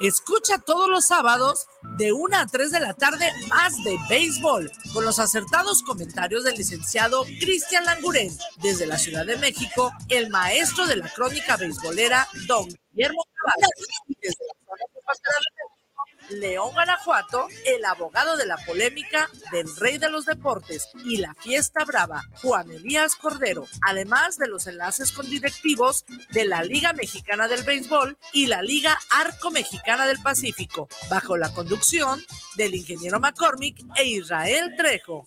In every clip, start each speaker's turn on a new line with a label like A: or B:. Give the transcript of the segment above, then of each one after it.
A: Escucha todos los sábados de 1 a 3 de la tarde más de béisbol con los acertados comentarios del licenciado Cristian Languren desde la Ciudad de México, el maestro de la crónica beisbolera Don Guillermo desde León, Guanajuato, el abogado de la polémica del rey de los deportes y la fiesta brava, Juan Elías Cordero, además de los enlaces con directivos de la Liga Mexicana del Béisbol y la Liga Arco Mexicana del Pacífico, bajo la conducción del ingeniero McCormick e Israel Trejo.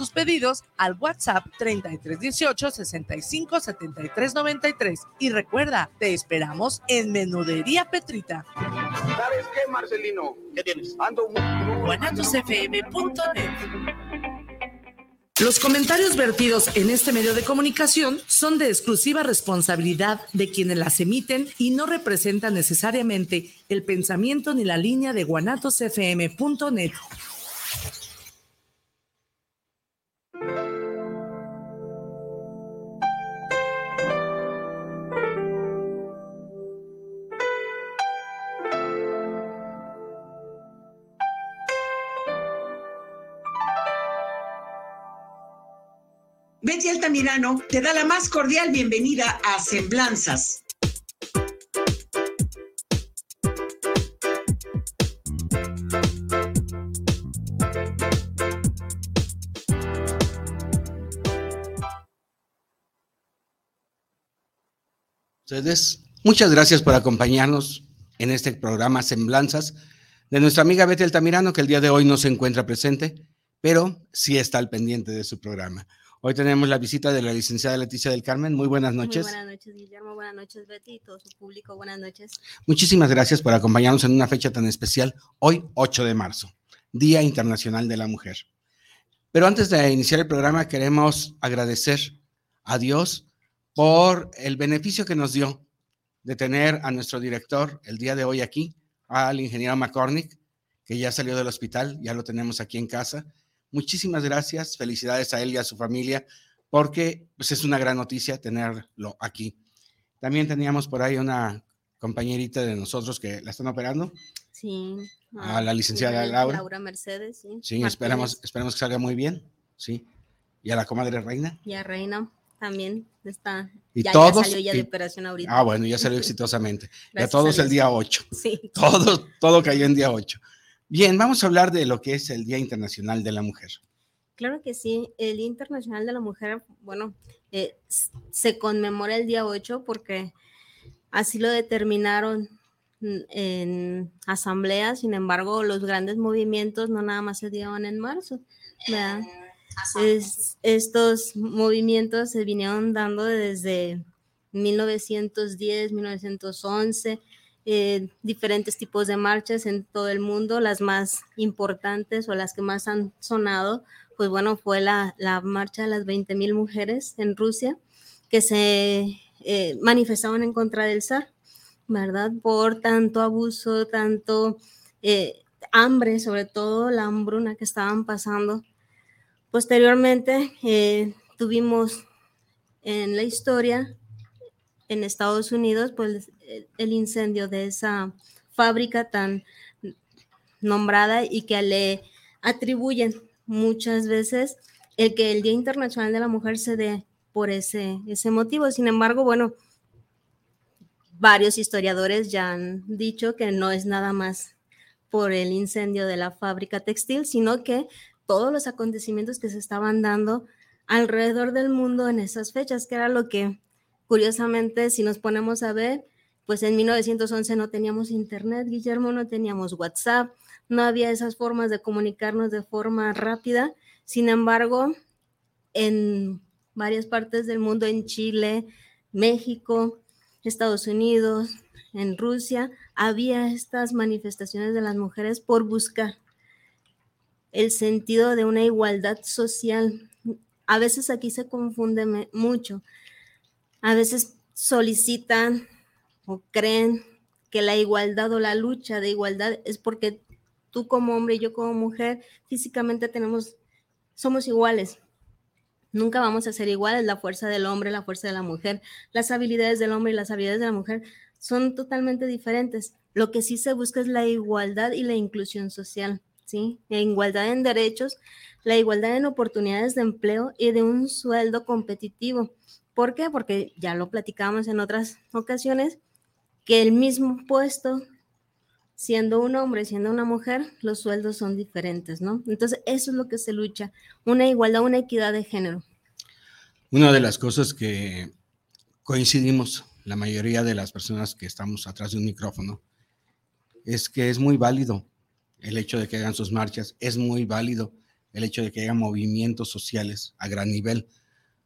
A: tus pedidos al WhatsApp 3318 65 73 93. Y recuerda, te esperamos en Menudería Petrita.
B: ¿Sabes qué, Marcelino?
A: ¿Qué tienes?
B: Ando
A: Los comentarios vertidos en este medio de comunicación son de exclusiva responsabilidad de quienes las emiten y no representan necesariamente el pensamiento ni la línea de guanatosfm.net.
C: Betty Altamirano te da la más cordial bienvenida a Semblanzas.
D: Ustedes, muchas gracias por acompañarnos en este programa Semblanzas de nuestra amiga Betty Altamirano, que el día de hoy no se encuentra presente, pero sí está al pendiente de su programa. Hoy tenemos la visita de la licenciada Leticia del Carmen. Muy buenas noches.
E: Muy buenas noches, Guillermo. Buenas noches, Betty y todo su público. Buenas noches.
D: Muchísimas gracias por acompañarnos en una fecha tan especial, hoy 8 de marzo, Día Internacional de la Mujer. Pero antes de iniciar el programa, queremos agradecer a Dios por el beneficio que nos dio de tener a nuestro director el día de hoy aquí, al ingeniero McCormick, que ya salió del hospital, ya lo tenemos aquí en casa Muchísimas gracias, felicidades a él y a su familia, porque pues, es una gran noticia tenerlo aquí. También teníamos por ahí una compañerita de nosotros que la están operando.
E: Sí.
D: A la licenciada Laura.
E: Laura Mercedes, sí.
D: Sí, esperamos, esperamos que salga muy bien, sí. Y a la comadre Reina.
E: Y a Reina también está.
D: Y todos.
E: salió ya de operación ahorita.
D: Ah, bueno, ya salió exitosamente. y a todos el día 8.
E: Sí.
D: Todo, todo cayó en día 8. Bien, vamos a hablar de lo que es el Día Internacional de la Mujer.
E: Claro que sí, el Día Internacional de la Mujer, bueno, eh, se conmemora el día 8 porque así lo determinaron en asamblea, sin embargo, los grandes movimientos no nada más se dieron en marzo. Estos movimientos se vinieron dando desde 1910, 1911, eh, diferentes tipos de marchas en todo el mundo. Las más importantes o las que más han sonado, pues bueno, fue la, marcha de las 20.000 mujeres en Rusia que se eh, manifestaron en contra del zar, ¿verdad? Por tanto abuso, tanto eh, hambre, sobre todo la hambruna que estaban pasando. Posteriormente tuvimos en la historia en Estados Unidos, pues el incendio de esa fábrica tan nombrada y que le atribuyen muchas veces el que el Día Internacional de la Mujer se dé por ese, ese motivo. Sin embargo, bueno, varios historiadores ya han dicho que no es nada más por el incendio de la fábrica textil, sino que todos los acontecimientos que se estaban dando alrededor del mundo en esas fechas, que era lo que Curiosamente, si nos ponemos a ver, pues en 1911 no teníamos internet, Guillermo, no teníamos WhatsApp, no había esas formas de comunicarnos de forma rápida. Sin embargo, en varias partes del mundo, en Chile, México, Estados Unidos, en Rusia, había estas manifestaciones de las mujeres por buscar el sentido de una igualdad social. A veces aquí se confunde mucho. A veces solicitan o creen que la igualdad o la lucha de igualdad es porque tú como hombre y yo como mujer físicamente tenemos, somos iguales. Nunca vamos a ser iguales, la fuerza del hombre, la fuerza de la mujer, las habilidades del hombre y las habilidades de la mujer son totalmente diferentes. Lo que sí se busca es la igualdad y la inclusión social, ¿sí? La igualdad en derechos, la igualdad en oportunidades de empleo y de un sueldo competitivo. ¿Por qué? Porque ya lo platicamos en otras ocasiones, que el mismo puesto, siendo un hombre, siendo una mujer, los sueldos son diferentes, ¿no? Entonces, eso es lo que se lucha, una igualdad, una equidad de género.
D: Una de las cosas que coincidimos la mayoría de las personas que estamos atrás de un micrófono, es que es muy válido el hecho de que hagan sus marchas, es muy válido el hecho de que hagan movimientos sociales a gran nivel.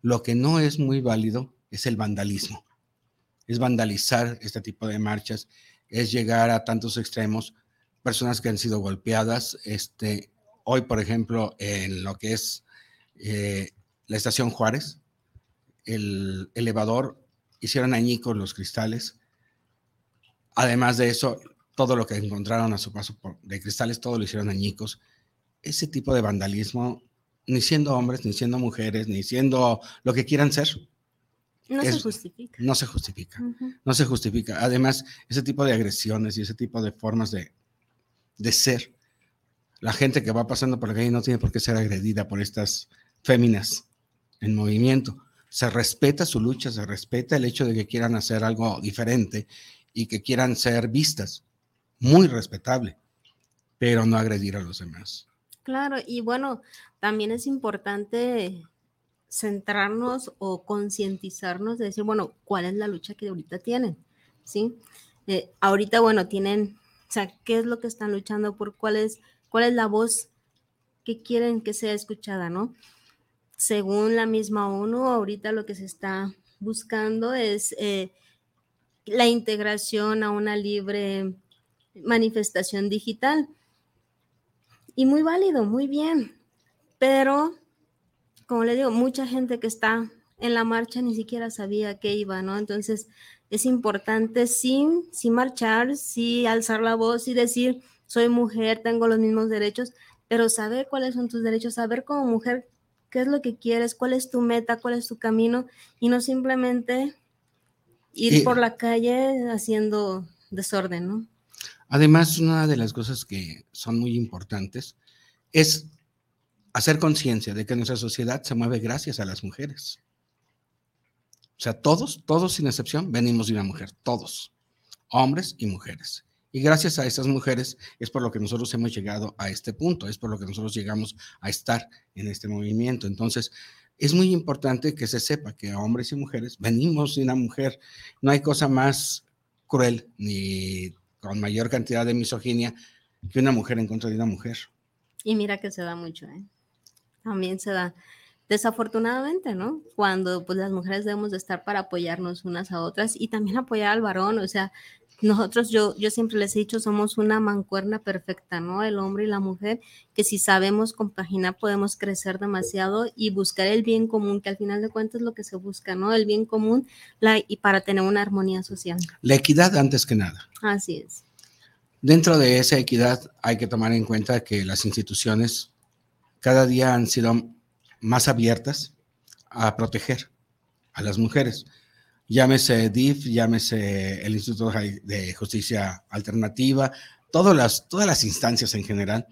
D: Lo que no es muy válido es el vandalismo, es vandalizar este tipo de marchas, es llegar a tantos extremos, personas que han sido golpeadas. Este, hoy, por ejemplo, en lo que es eh, la estación Juárez, el elevador hicieron añicos los cristales. Además de eso, todo lo que encontraron a su paso por, de cristales, todo lo hicieron añicos. Ese tipo de vandalismo, ni siendo hombres, ni siendo mujeres, ni siendo lo que quieran ser.
E: No se justifica.
D: No se justifica. No se justifica. Además, ese tipo de agresiones y ese tipo de formas de, de ser, la gente que va pasando por la calle no tiene por qué ser agredida por estas féminas en movimiento se respeta su lucha, se respeta el hecho de que quieran hacer algo diferente y que quieran ser vistas. Muy respetable, pero no agredir a los demás.
E: Claro, y bueno, también es importante centrarnos o concientizarnos de decir, bueno, ¿cuál es la lucha que ahorita tienen? ¿Sí? Eh, ahorita, bueno, tienen, o sea, ¿qué es lo que están luchando por? ¿Cuál es, cuál es la voz que quieren que sea escuchada, no? según la misma ONU, ahorita lo que se está buscando es eh, la integración a una libre manifestación digital. Y muy válido, muy bien. Pero, como le digo, mucha gente que está en la marcha ni siquiera sabía que iba, ¿no? Entonces, es importante sí, sí marchar, sí alzar la voz y decir, soy mujer, tengo los mismos derechos, pero saber cuáles son tus derechos, saber como mujer qué es lo que quieres, cuál es tu meta, cuál es tu camino y no simplemente ir por la calle haciendo desorden, ¿no?
D: Además, una de las cosas que son muy importantes es hacer conciencia de que nuestra sociedad se mueve gracias a las mujeres. O sea, todos, todos sin excepción, venimos de una mujer, todos, hombres y mujeres. Y gracias a estas mujeres es por lo que nosotros hemos llegado a este punto, es por lo que nosotros llegamos a estar en este movimiento. Entonces, es muy importante que se sepa que hombres y mujeres venimos de una mujer. No hay cosa más cruel ni con mayor cantidad de misoginia que una mujer en contra de una mujer.
E: Y mira que se da mucho, ¿eh? También se da. Desafortunadamente, ¿no? Cuando pues las mujeres debemos de estar para apoyarnos unas a otras y también apoyar al varón, o sea, nosotros, yo, yo siempre les he dicho, somos una mancuerna perfecta, ¿no? El hombre y la mujer, que si sabemos compaginar podemos crecer demasiado y buscar el bien común, que al final de cuentas es lo que se busca, ¿no? El bien común la, y para tener una armonía social.
D: La equidad antes que nada.
E: Así es.
D: Dentro de esa equidad hay que tomar en cuenta que las instituciones cada día han sido más abiertas a proteger a las mujeres llámese DIF, llámese el Instituto de Justicia Alternativa, todas las, todas las instancias en general,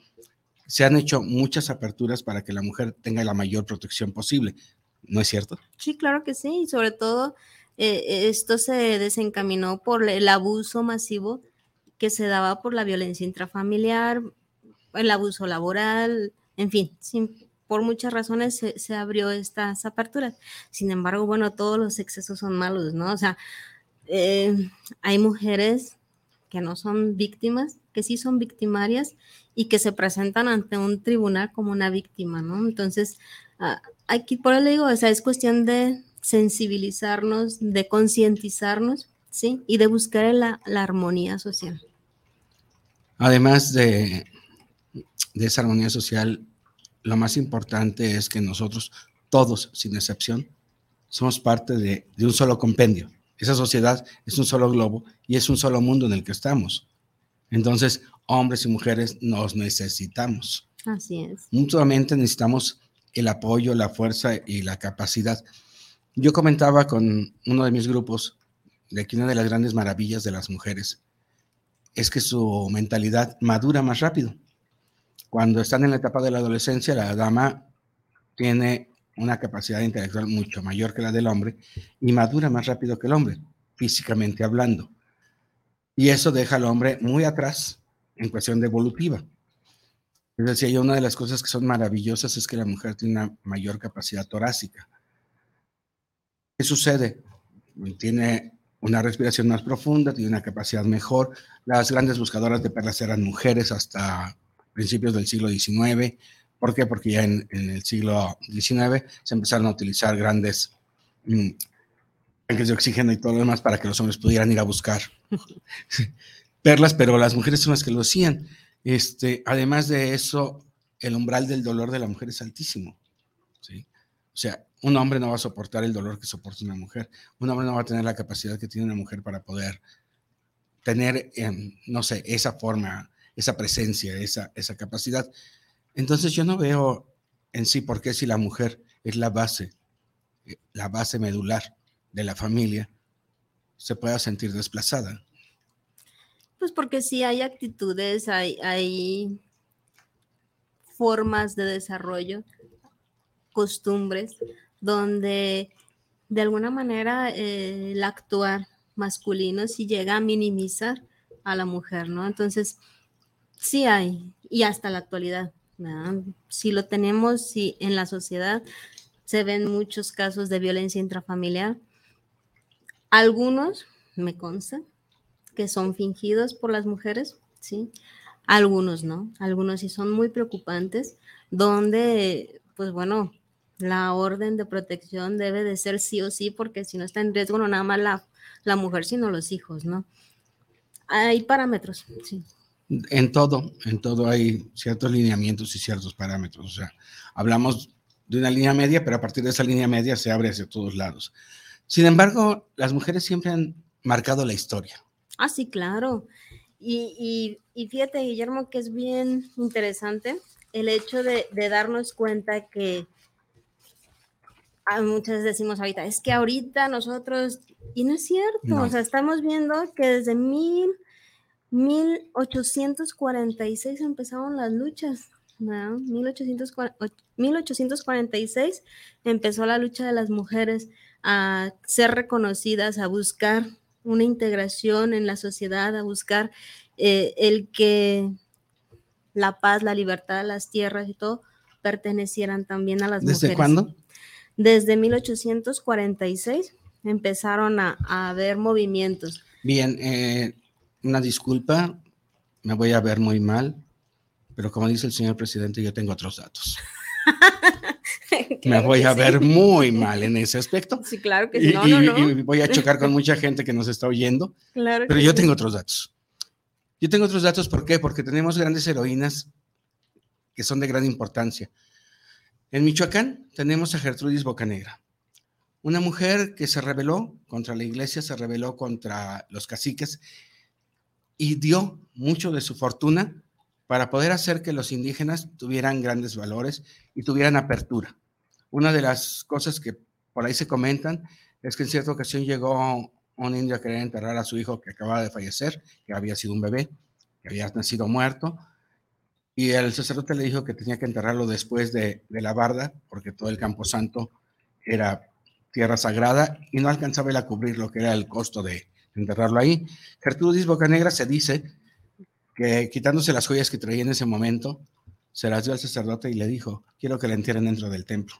D: se han hecho muchas aperturas para que la mujer tenga la mayor protección posible. ¿No es cierto?
E: Sí, claro que sí. Y sobre todo, eh, esto se desencaminó por el abuso masivo que se daba por la violencia intrafamiliar, el abuso laboral, en fin, sin, por muchas razones se, abrió estas aperturas. Sin embargo, bueno, todos los excesos son malos, ¿no? O sea, eh, hay mujeres que no son víctimas, que sí son victimarias y que se presentan ante un tribunal como una víctima, ¿no? Entonces, aquí por eso le digo, o sea, es cuestión de sensibilizarnos, de concientizarnos, ¿sí? Y de buscar la, la armonía social.
D: Además de, de esa armonía social, lo más importante es que nosotros, todos, sin excepción, somos parte de, de, un solo compendio. Esa sociedad es un solo globo y es un solo mundo en el que estamos. Entonces, hombres y mujeres nos necesitamos.
E: Así es.
D: Mutuamente necesitamos el apoyo, la fuerza y la capacidad. Yo comentaba con uno de mis grupos de que una de las grandes maravillas de las mujeres es que su mentalidad madura más rápido. Cuando están en la etapa de la adolescencia, la dama tiene una capacidad intelectual mucho mayor que la del hombre y madura más rápido que el hombre, físicamente hablando. Y eso deja al hombre muy atrás en cuestión de evolutiva. Es decir, una de las cosas que son maravillosas es que la mujer tiene una mayor capacidad torácica. ¿Qué sucede? Tiene una respiración más profunda, tiene una capacidad mejor. Las grandes buscadoras de perlas eran mujeres hasta principios del siglo XIX. ¿Por qué? Porque ya en, el siglo XIX se empezaron a utilizar grandes mm, tanques de oxígeno y todo lo demás para que los hombres pudieran ir a buscar perlas, pero las mujeres son las que lo hacían. Este, además de eso, el umbral del dolor de la mujer es altísimo. ¿sí? O sea, un hombre no va a soportar el dolor que soporta una mujer. Un hombre no va a tener la capacidad que tiene una mujer para poder tener, eh, no sé, esa forma, esa presencia, esa, esa capacidad. Entonces yo no veo en sí por qué si la mujer es la base, eh, la base medular de la familia, se pueda sentir desplazada.
E: Pues porque sí hay actitudes, hay, hay formas de desarrollo, costumbres, donde de alguna manera eh, el actuar masculino sí llega a minimizar a la mujer, ¿no? Entonces, sí hay, y hasta la actualidad. Si lo tenemos, si en la sociedad se ven muchos casos de violencia intrafamiliar, algunos, me consta, que son fingidos por las mujeres, ¿sí? Algunos no, algunos sí son muy preocupantes, donde, pues bueno, la orden de protección debe de ser sí o sí, porque si no está en riesgo no nada más la, la mujer, sino los hijos, ¿no? Hay parámetros, sí.
D: En todo, en todo hay ciertos lineamientos y ciertos parámetros. O sea, hablamos de una línea media, pero a partir de esa línea media se abre hacia todos lados. Sin embargo, las mujeres siempre han marcado la historia.
E: Ah, sí, claro. Y, y, fíjate, Guillermo, que es bien interesante el hecho de, darnos cuenta que muchas decimos ahorita, es que ahorita nosotros, y no es cierto, o sea, estamos viendo que desde mil, 1846 empezaron las luchas, ¿no? 1846 empezó la lucha de las mujeres a ser reconocidas, a buscar una integración en la sociedad, a buscar eh, el que la paz, la libertad, las tierras y todo pertenecieran también a las mujeres.
D: ¿Desde cuándo?
E: Desde 1846 empezaron a, haber movimientos.
D: Bien, eh, una disculpa, me voy a ver muy mal, pero como dice el señor presidente, yo tengo otros datos. me voy a ver muy mal en ese aspecto.
E: Sí, claro que sí.
D: y, voy a chocar con mucha gente que nos está oyendo.
E: Claro
D: pero yo tengo otros datos. Yo tengo otros datos, ¿por qué? Porque tenemos grandes heroínas que son de gran importancia. En Michoacán tenemos a Gertrudis Bocanegra, una mujer que se rebeló contra la iglesia, se rebeló contra los caciques y dio mucho de su fortuna para poder hacer que los indígenas tuvieran grandes valores y tuvieran apertura. Una de las cosas que por ahí se comentan es que en cierta ocasión llegó un indio a querer enterrar a su hijo que acababa de fallecer, que había sido un bebé, que había nacido muerto, y el sacerdote le dijo que tenía que enterrarlo después de, la barda, porque todo el campo santo era tierra sagrada y no alcanzaba a cubrir lo que era el costo de enterrarlo ahí. Gertrudis Bocanegra se dice que quitándose las joyas que traía en ese momento, se las dio al sacerdote y le dijo, quiero que la entierren dentro del templo.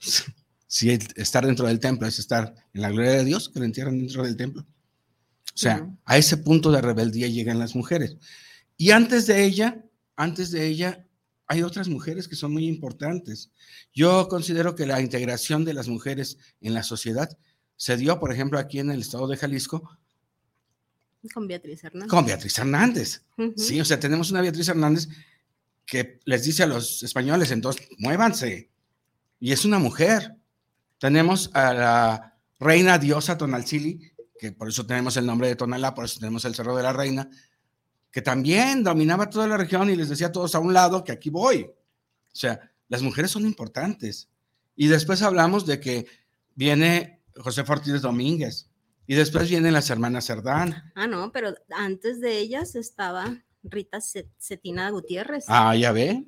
D: si estar dentro del templo es estar en la gloria de Dios, que lo entierran dentro del templo. O sea, a ese punto de rebeldía llegan las mujeres. Y antes de ella, antes de ella, hay otras mujeres que son muy importantes. Yo considero que la integración de las mujeres en la sociedad se dio, por ejemplo, aquí en el estado de Jalisco.
E: Con Beatriz Hernández.
D: Con Beatriz Hernández. Sí, o sea, tenemos una Beatriz Hernández que les dice a los españoles, entonces, muévanse. Y es una mujer. Tenemos a la reina diosa Tonalcili, que por eso tenemos el nombre de Tonalá, por eso tenemos el Cerro de la Reina, que también dominaba toda la región y les decía a todos a un lado que aquí voy. O sea, las mujeres son importantes. Y después hablamos de que viene José Ortiz Domínguez y después vienen las hermanas Cerdán.
E: Ah, no, pero antes de ellas estaba Rita Cetina Gutiérrez.
D: Ah, ya ve.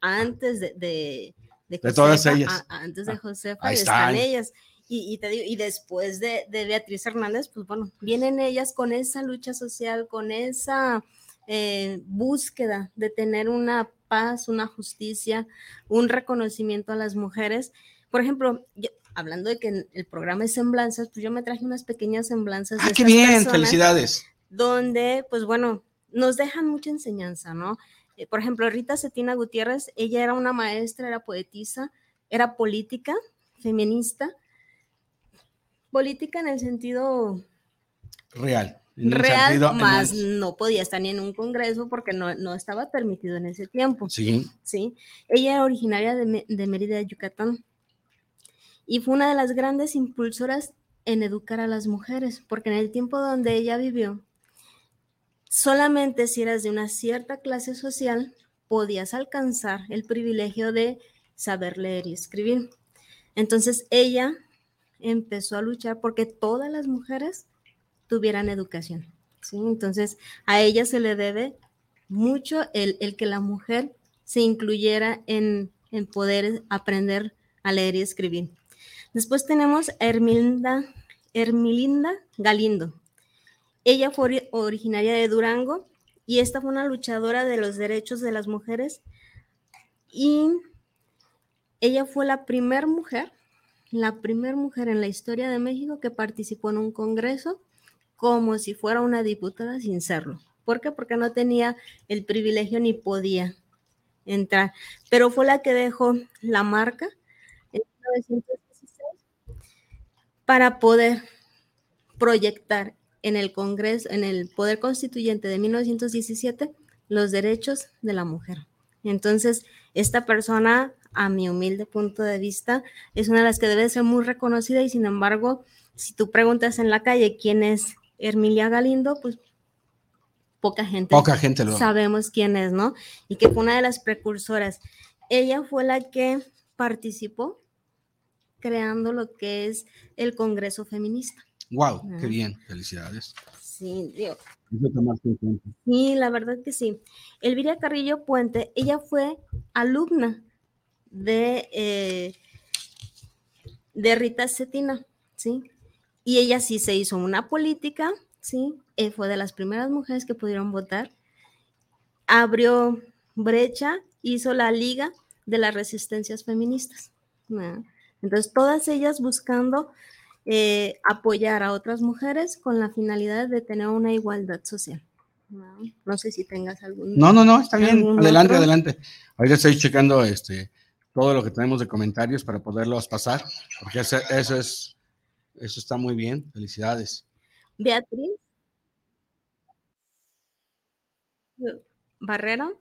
E: Antes de, de,
D: de, todas ellas.
E: antes de ah, Josefa están ellas. Y, te digo, y después de, de, Beatriz Hernández, pues bueno, vienen ellas con esa lucha social, con esa eh, búsqueda de tener una paz, una justicia, un reconocimiento a las mujeres. Por ejemplo, hablando de que el programa es semblanzas, pues yo me traje unas pequeñas semblanzas.
D: Ah, qué bien, felicidades.
E: Donde, pues bueno, nos dejan mucha enseñanza, ¿no? Eh, por ejemplo, Rita Cetina Gutiérrez, ella era una maestra, era poetisa, era política, feminista, política en el sentido
D: real.
E: real, más no podía estar ni en un congreso porque no, estaba permitido en ese tiempo.
D: Sí.
E: Sí. Ella era originaria de, de Mérida, Yucatán. Y fue una de las grandes impulsoras en educar a las mujeres, porque en el tiempo donde ella vivió, solamente si eras de una cierta clase social podías alcanzar el privilegio de saber leer y escribir. Entonces ella empezó a luchar porque todas las mujeres tuvieran educación. ¿sí? Entonces a ella se le debe mucho el, que la mujer se incluyera en, en, poder aprender a leer y escribir. Después tenemos a Hermilinda, Galindo. Ella fue originaria de Durango y esta fue una luchadora de los derechos de las mujeres y ella fue la primera mujer, la primera mujer en la historia de México que participó en un congreso como si fuera una diputada sin serlo. ¿Por qué? Porque no tenía el privilegio ni podía entrar, pero fue la que dejó la marca en 1916 para poder proyectar en el Congreso, en el Poder Constituyente de 1917, los derechos de la mujer. Entonces, esta persona, a mi humilde punto de vista, es una de las que debe ser muy reconocida y sin embargo, si tú preguntas en la calle quién es Hermilia Galindo, pues poca gente,
D: poca gente lo
E: sabemos quién es, ¿no? Y que fue una de las precursoras. Ella fue la que participó creando lo que es el Congreso Feminista.
D: Wow, qué bien, felicidades.
E: Sí, Dios. Sí, la verdad que sí. Elvira Carrillo Puente, ella fue alumna de, eh, de Rita Cetina, ¿sí? Y ella sí se hizo una política, ¿sí? Eh, fue de las primeras mujeres que pudieron votar. Abrió brecha, hizo la Liga de las Resistencias Feministas. Entonces, todas ellas buscando eh, apoyar a otras mujeres con la finalidad de tener una igualdad social. No, sé si tengas algún.
D: No, no, no, está bien. Adelante, adelante. Ahorita estoy checando este, todo lo que tenemos de comentarios para poderlos pasar, porque eso, eso es, eso está muy bien. Felicidades.
E: Beatriz. Barrera.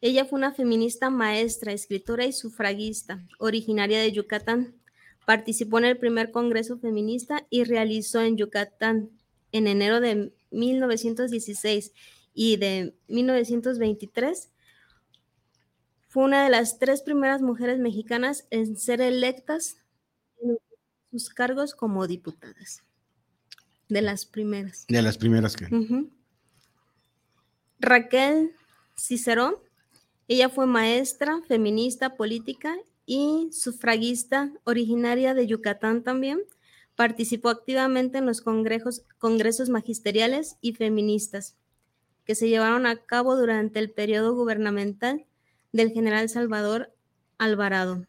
E: Ella fue una feminista maestra, escritora y sufragista, originaria de Yucatán. Participó en el primer Congreso Feminista y realizó en Yucatán en enero de 1916 y de 1923. Fue una de las tres primeras mujeres mexicanas en ser electas en sus cargos como diputadas. De las primeras.
D: De las primeras que.
E: Raquel Cicerón, ella fue maestra, feminista, política y sufragista originaria de Yucatán también. Participó activamente en los congresos, congresos magisteriales y feministas que se llevaron a cabo durante el periodo gubernamental del general Salvador Alvarado.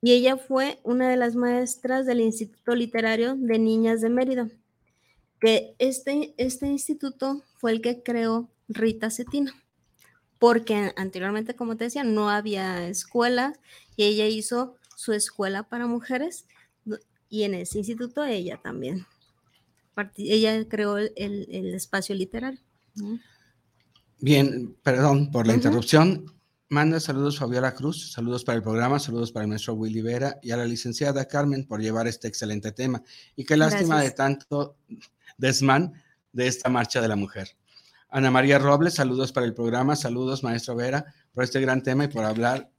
E: Y ella fue una de las maestras del Instituto Literario de Niñas de Mérida, que este, este instituto fue el que creó Rita Cetina porque anteriormente, como te decía, no había escuela y ella hizo su escuela para mujeres y en ese instituto ella también. Ella creó el, espacio literario.
D: Bien, perdón por la interrupción. Manda saludos Fabiola Cruz, saludos para el programa, saludos para el maestro Willy Vera y a la licenciada Carmen por llevar este excelente tema. Y qué lástima de tanto desmán de esta marcha de la mujer. Ana María Robles, saludos para el programa, saludos maestro Vera por este gran tema y por hablar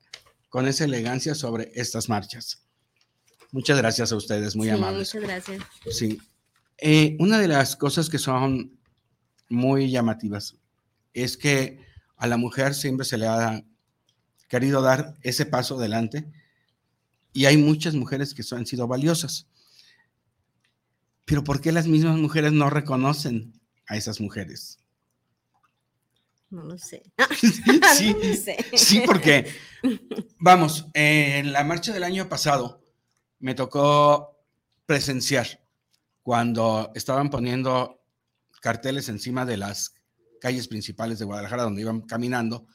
D: con esa elegancia sobre estas marchas. Muchas gracias a ustedes, muy amables.
E: Muchas gracias.
D: Sí. Eh, una de las cosas que son muy llamativas es que a la mujer siempre se le ha querido dar ese paso adelante y hay muchas mujeres que han sido valiosas. Pero ¿por qué las mismas mujeres no reconocen a esas mujeres?
E: No lo sé.
D: sí, sí, porque, vamos, en la marcha del año pasado me tocó presenciar cuando estaban poniendo carteles encima de las calles principales de Guadalajara donde iban caminando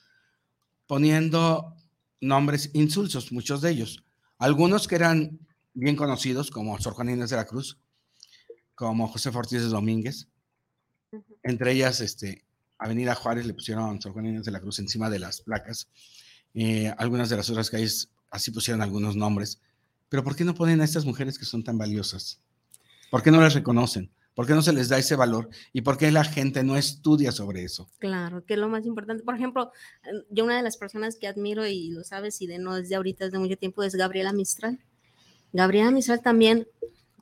D: poniendo nombres insulsos, muchos de ellos. Algunos que eran bien conocidos, como Sor Juan Inés de la Cruz, como José Ortiz de Domínguez. Entre ellas, este, Avenida Juárez le pusieron Sor Juan Inés de la Cruz encima de las placas. Eh, algunas de las otras calles así pusieron algunos nombres. Pero ¿por qué no ponen a estas mujeres que son tan valiosas? ¿Por qué no las reconocen? ¿Por qué no se les da ese valor? ¿Y por qué la gente no estudia sobre eso?
E: Claro, que es lo más importante. Por ejemplo, em, yo una de las personas que admiro y lo sabes y de no desde ahorita, desde mucho tiempo, es Gabriela Mistral. Gabriela Mistral también,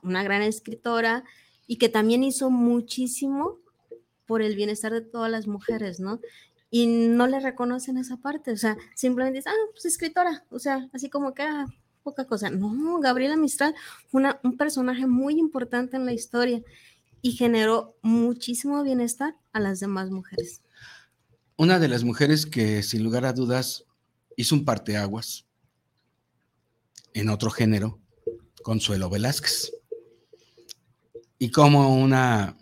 E: una gran escritora y que también hizo muchísimo por el bienestar de todas las mujeres, ¿no? Y no le reconocen esa parte, o sea, simplemente dicen, ah, pues escritora, o sea, así como que, ah, poca cosa. No, Gabriela Mistral fue un personaje muy importante en la historia y generó muchísimo bienestar a las demás mujeres.
D: Una de las mujeres que sin lugar a dudas hizo un parteaguas en otro género, Consuelo Velázquez. Y cómo una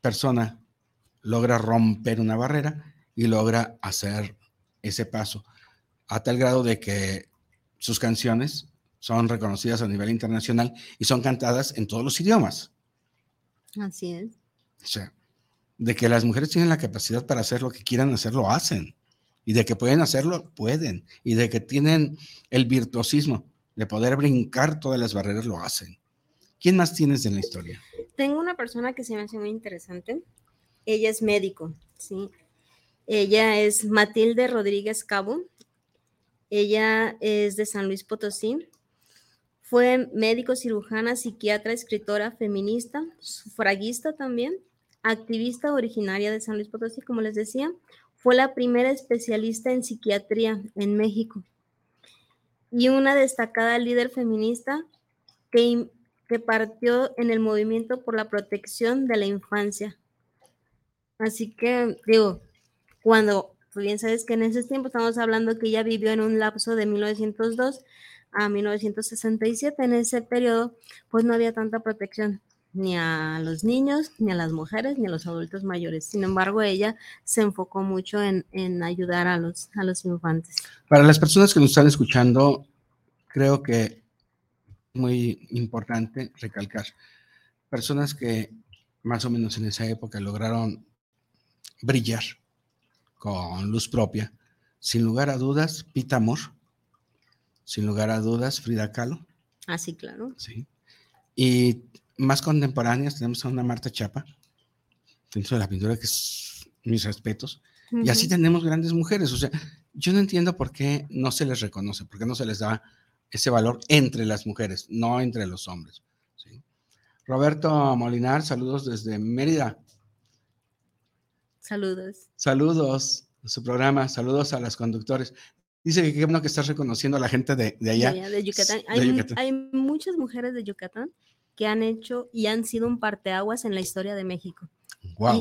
D: persona logra romper una barrera y logra hacer ese paso a tal grado de que sus canciones son reconocidas a nivel internacional y son cantadas en todos los idiomas.
E: Así es.
D: O sea, de que las mujeres tienen la capacidad para hacer lo que quieran hacer, lo hacen. Y de que pueden hacerlo, pueden. Y de que tienen el virtuosismo de poder brincar todas las barreras, lo hacen. ¿Quién más tienes en la historia?
E: Tengo una persona que se me hace muy interesante. Ella es médico, ¿sí? Ella es Matilde Rodríguez Cabo. Ella es de San Luis Potosí. Fue médico, cirujana, psiquiatra, escritora, feminista, sufragista también, activista originaria de San Luis Potosí, como les decía. Fue la primera especialista en psiquiatría en México y una destacada líder feminista que, que partió en el movimiento por la protección de la infancia. Así que, digo, cuando, pues bien sabes que en ese tiempo estamos hablando que ella vivió en un lapso de 1902 a 1967. En ese periodo, pues no había tanta protección ni a los niños, ni a las mujeres, ni a los adultos mayores. Sin embargo, ella se enfocó mucho en, ayudar a los, a los infantes.
D: Para las personas que nos están escuchando, creo que es muy importante recalcar, personas que más o menos en esa época lograron brillar con luz propia, sin lugar a dudas, Pita Amor, sin lugar a dudas, Frida Kahlo.
E: Ah, sí, claro.
D: Sí. Y más contemporáneas tenemos a una Marta Chapa, dentro de la pintura, que es mis respetos. Y así tenemos grandes mujeres. O sea, yo no entiendo por qué no se les reconoce, por qué no se les da ese valor entre las mujeres, no entre los hombres. Roberto Molinar, saludos desde Mérida.
E: Saludos.
D: Saludos a su programa, saludos a los conductores. Dice que qué bueno que estás reconociendo a la gente de, allá.
E: De, Yucatán. hay, muchas mujeres de Yucatán que han hecho y han sido un parteaguas en la historia de México.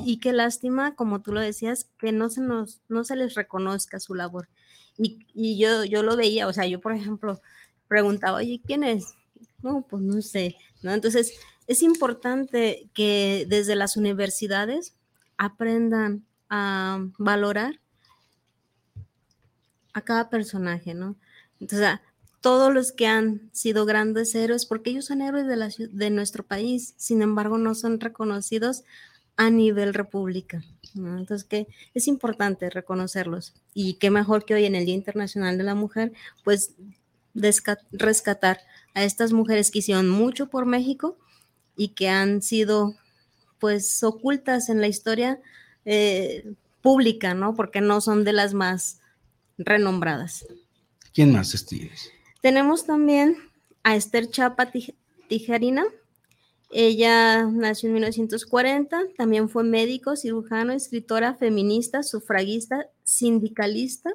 E: Y, qué lástima, como tú lo decías, que no se nos, no se les reconozca su labor. Y, yo, yo lo veía, o sea, yo por ejemplo preguntaba, oye, ¿quién es? No, pues no sé, ¿no? Entonces, es importante que desde las universidades aprendan a valorar a cada personaje, ¿no? Entonces, todos los que han sido grandes héroes, porque ellos son héroes de nuestro país, sin embargo, no son reconocidos a nivel república. Entonces, que es importante reconocerlos. Y qué mejor que hoy en el Día Internacional de la Mujer, pues rescatar a estas mujeres que hicieron mucho por México y que han sido pues ocultas en la historia eh, pública, ¿no? Porque no son de las más renombradas.
D: ¿Quién más, Estiles?
E: Tenemos también a Esther Chapa Tijerina. Ella nació en 1940, también fue médico, cirujano, escritora, feminista, sufragista, sindicalista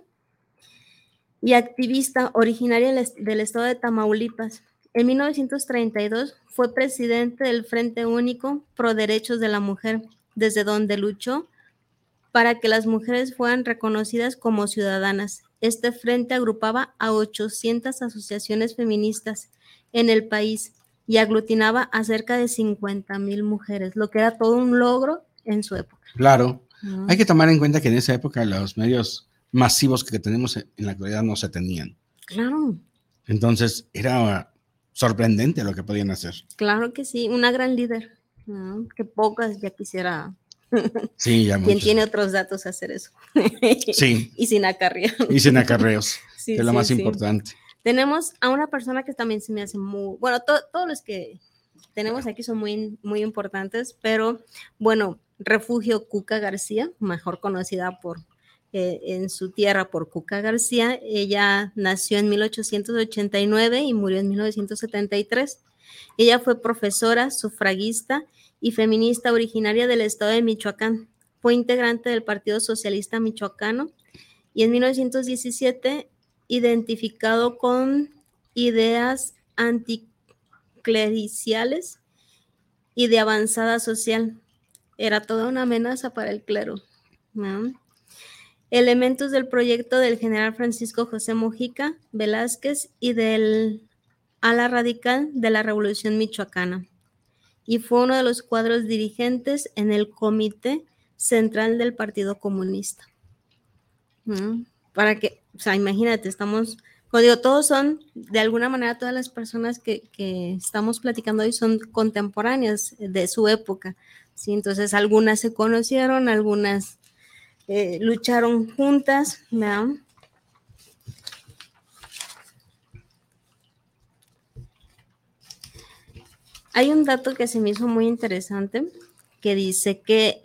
E: y activista originaria del estado de Tamaulipas. En 1932 fue presidente del Frente Único Pro Derechos de la Mujer, desde donde luchó para que las mujeres fueran reconocidas como ciudadanas. Este frente agrupaba a 800 asociaciones feministas en el país y aglutinaba a cerca de 50 mil mujeres, lo que era todo un logro en su época.
D: Claro. Hay que tomar en cuenta que en esa época los medios masivos que tenemos en la actualidad no se tenían.
E: Claro.
D: Entonces era sorprendente lo que podían hacer.
E: Claro que sí, una gran líder, que pocas ya quisiera.
D: Sí, ya
E: Quien tiene otros datos hacer eso.
D: Sí.
E: y sin acarreos.
D: Y sin acarreos, que es lo más importante.
E: Tenemos a una persona que también se me hace muy, bueno, todos los que tenemos aquí son muy, muy importantes, pero bueno, Refugio Cuca García, mejor conocida por eh, en su tierra por Cuca García. Ella nació en 1889 y murió en 1973. Ella fue profesora, sufragista y feminista originaria del estado de Michoacán. Fue integrante del Partido Socialista Michoacano y en 1917 identificado con ideas anticlericiales y de avanzada social. Era toda una amenaza para el clero. ¿no? Elementos del proyecto del general Francisco José Mojica Velázquez y del ala radical de la Revolución Michoacana. Y fue uno de los cuadros dirigentes en el Comité Central del Partido Comunista. Para que, o sea, imagínate, estamos, como digo, todos son, de alguna manera, todas las personas que, que estamos platicando hoy son contemporáneas de su época. ¿sí? Entonces, algunas se conocieron, algunas eh, lucharon juntas, Hay un dato que se me hizo muy interesante que dice que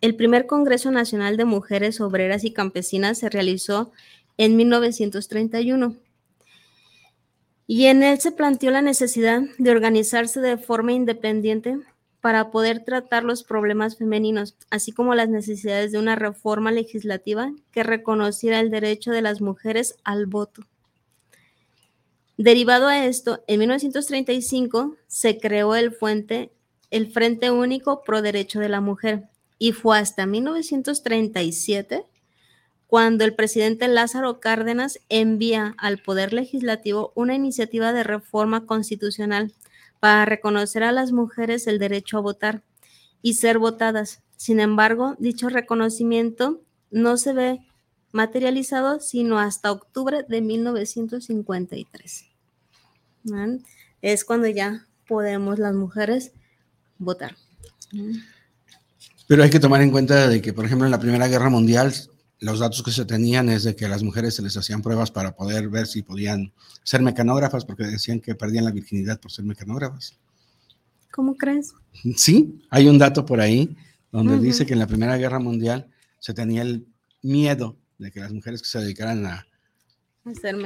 E: el primer Congreso Nacional de Mujeres Obreras y Campesinas se realizó en 1931 y en él se planteó la necesidad de organizarse de forma independiente para poder tratar los problemas femeninos, así como las necesidades de una reforma legislativa que reconociera el derecho de las mujeres al voto. Derivado a esto, en 1935 se creó el, fuente, el Frente Único Pro Derecho de la Mujer y fue hasta 1937 cuando el presidente Lázaro Cárdenas envía al Poder Legislativo una iniciativa de reforma constitucional para reconocer a las mujeres el derecho a votar y ser votadas. Sin embargo, dicho reconocimiento no se ve materializado sino hasta octubre de 1953. Es cuando ya podemos las mujeres votar.
D: Pero hay que tomar en cuenta de que, por ejemplo, en la Primera Guerra Mundial los datos que se tenían es de que a las mujeres se les hacían pruebas para poder ver si podían ser mecanógrafas, porque decían que perdían la virginidad por ser mecanógrafas.
E: ¿Cómo crees?
D: Sí, hay un dato por ahí donde dice que en la Primera Guerra Mundial se tenía el miedo de que las mujeres que se dedicaran a,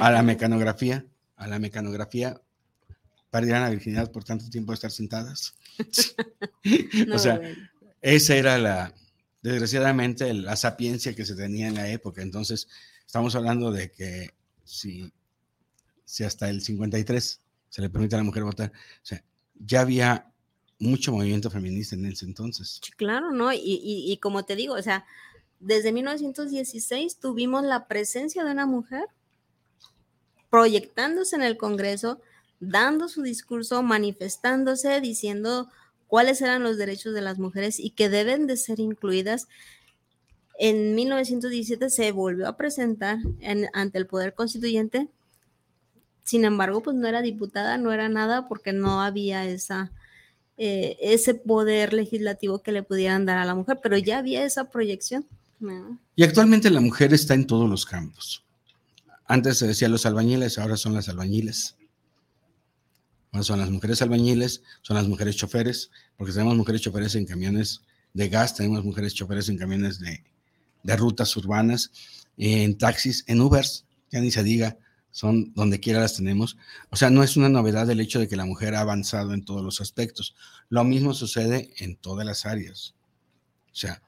D: a la mecanografía, a la mecanografía, perdieran la virginidad por tanto tiempo de estar sentadas. o sea, esa era la, desgraciadamente la sapiencia que se tenía en la época. Entonces, estamos hablando de que si, si hasta el 53 se le permite a la mujer votar, o sea, ya había mucho movimiento feminista en ese entonces.
E: Claro, ¿no? Y, y, como te digo, o sea, desde 1916 tuvimos la presencia de una mujer proyectándose en el Congreso, dando su discurso, manifestándose, diciendo cuáles eran los derechos de las mujeres y que deben de ser incluidas En 1917 se volvió a presentar ante el Poder Constituyente. Sin embargo, pues no era diputada, no era nada porque no había eh, ese poder legislativo que le pudieran dar a la mujer, pero ya había esa proyección.
D: Y actualmente la mujer está en todos los campos. Antes se decía los albañiles, ahora son las albañiles. Son las mujeres albañiles, son las mujeres choferes, porque tenemos mujeres choferes en camiones de gas, tenemos mujeres choferes en camiones de, de rutas urbanas, en taxis, en Ubers, ya ni se diga, son donde quiera las tenemos. O sea, no es una novedad el hecho de que la mujer ha avanzado en todos los aspectos. Lo mismo sucede en todas las áreas. O sea,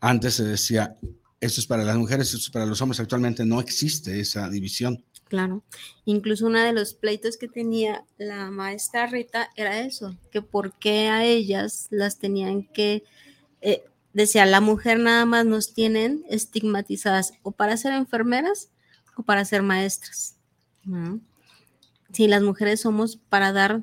D: antes se decía, esto es para las mujeres, esto es para los hombres. Actualmente no existe esa división.
E: Claro, incluso uno de los pleitos que tenía la maestra Rita era eso, que por qué a ellas las tenían que eh, decía, la mujer nada más nos tienen estigmatizadas o para ser enfermeras o para ser maestras. Si las mujeres somos para dar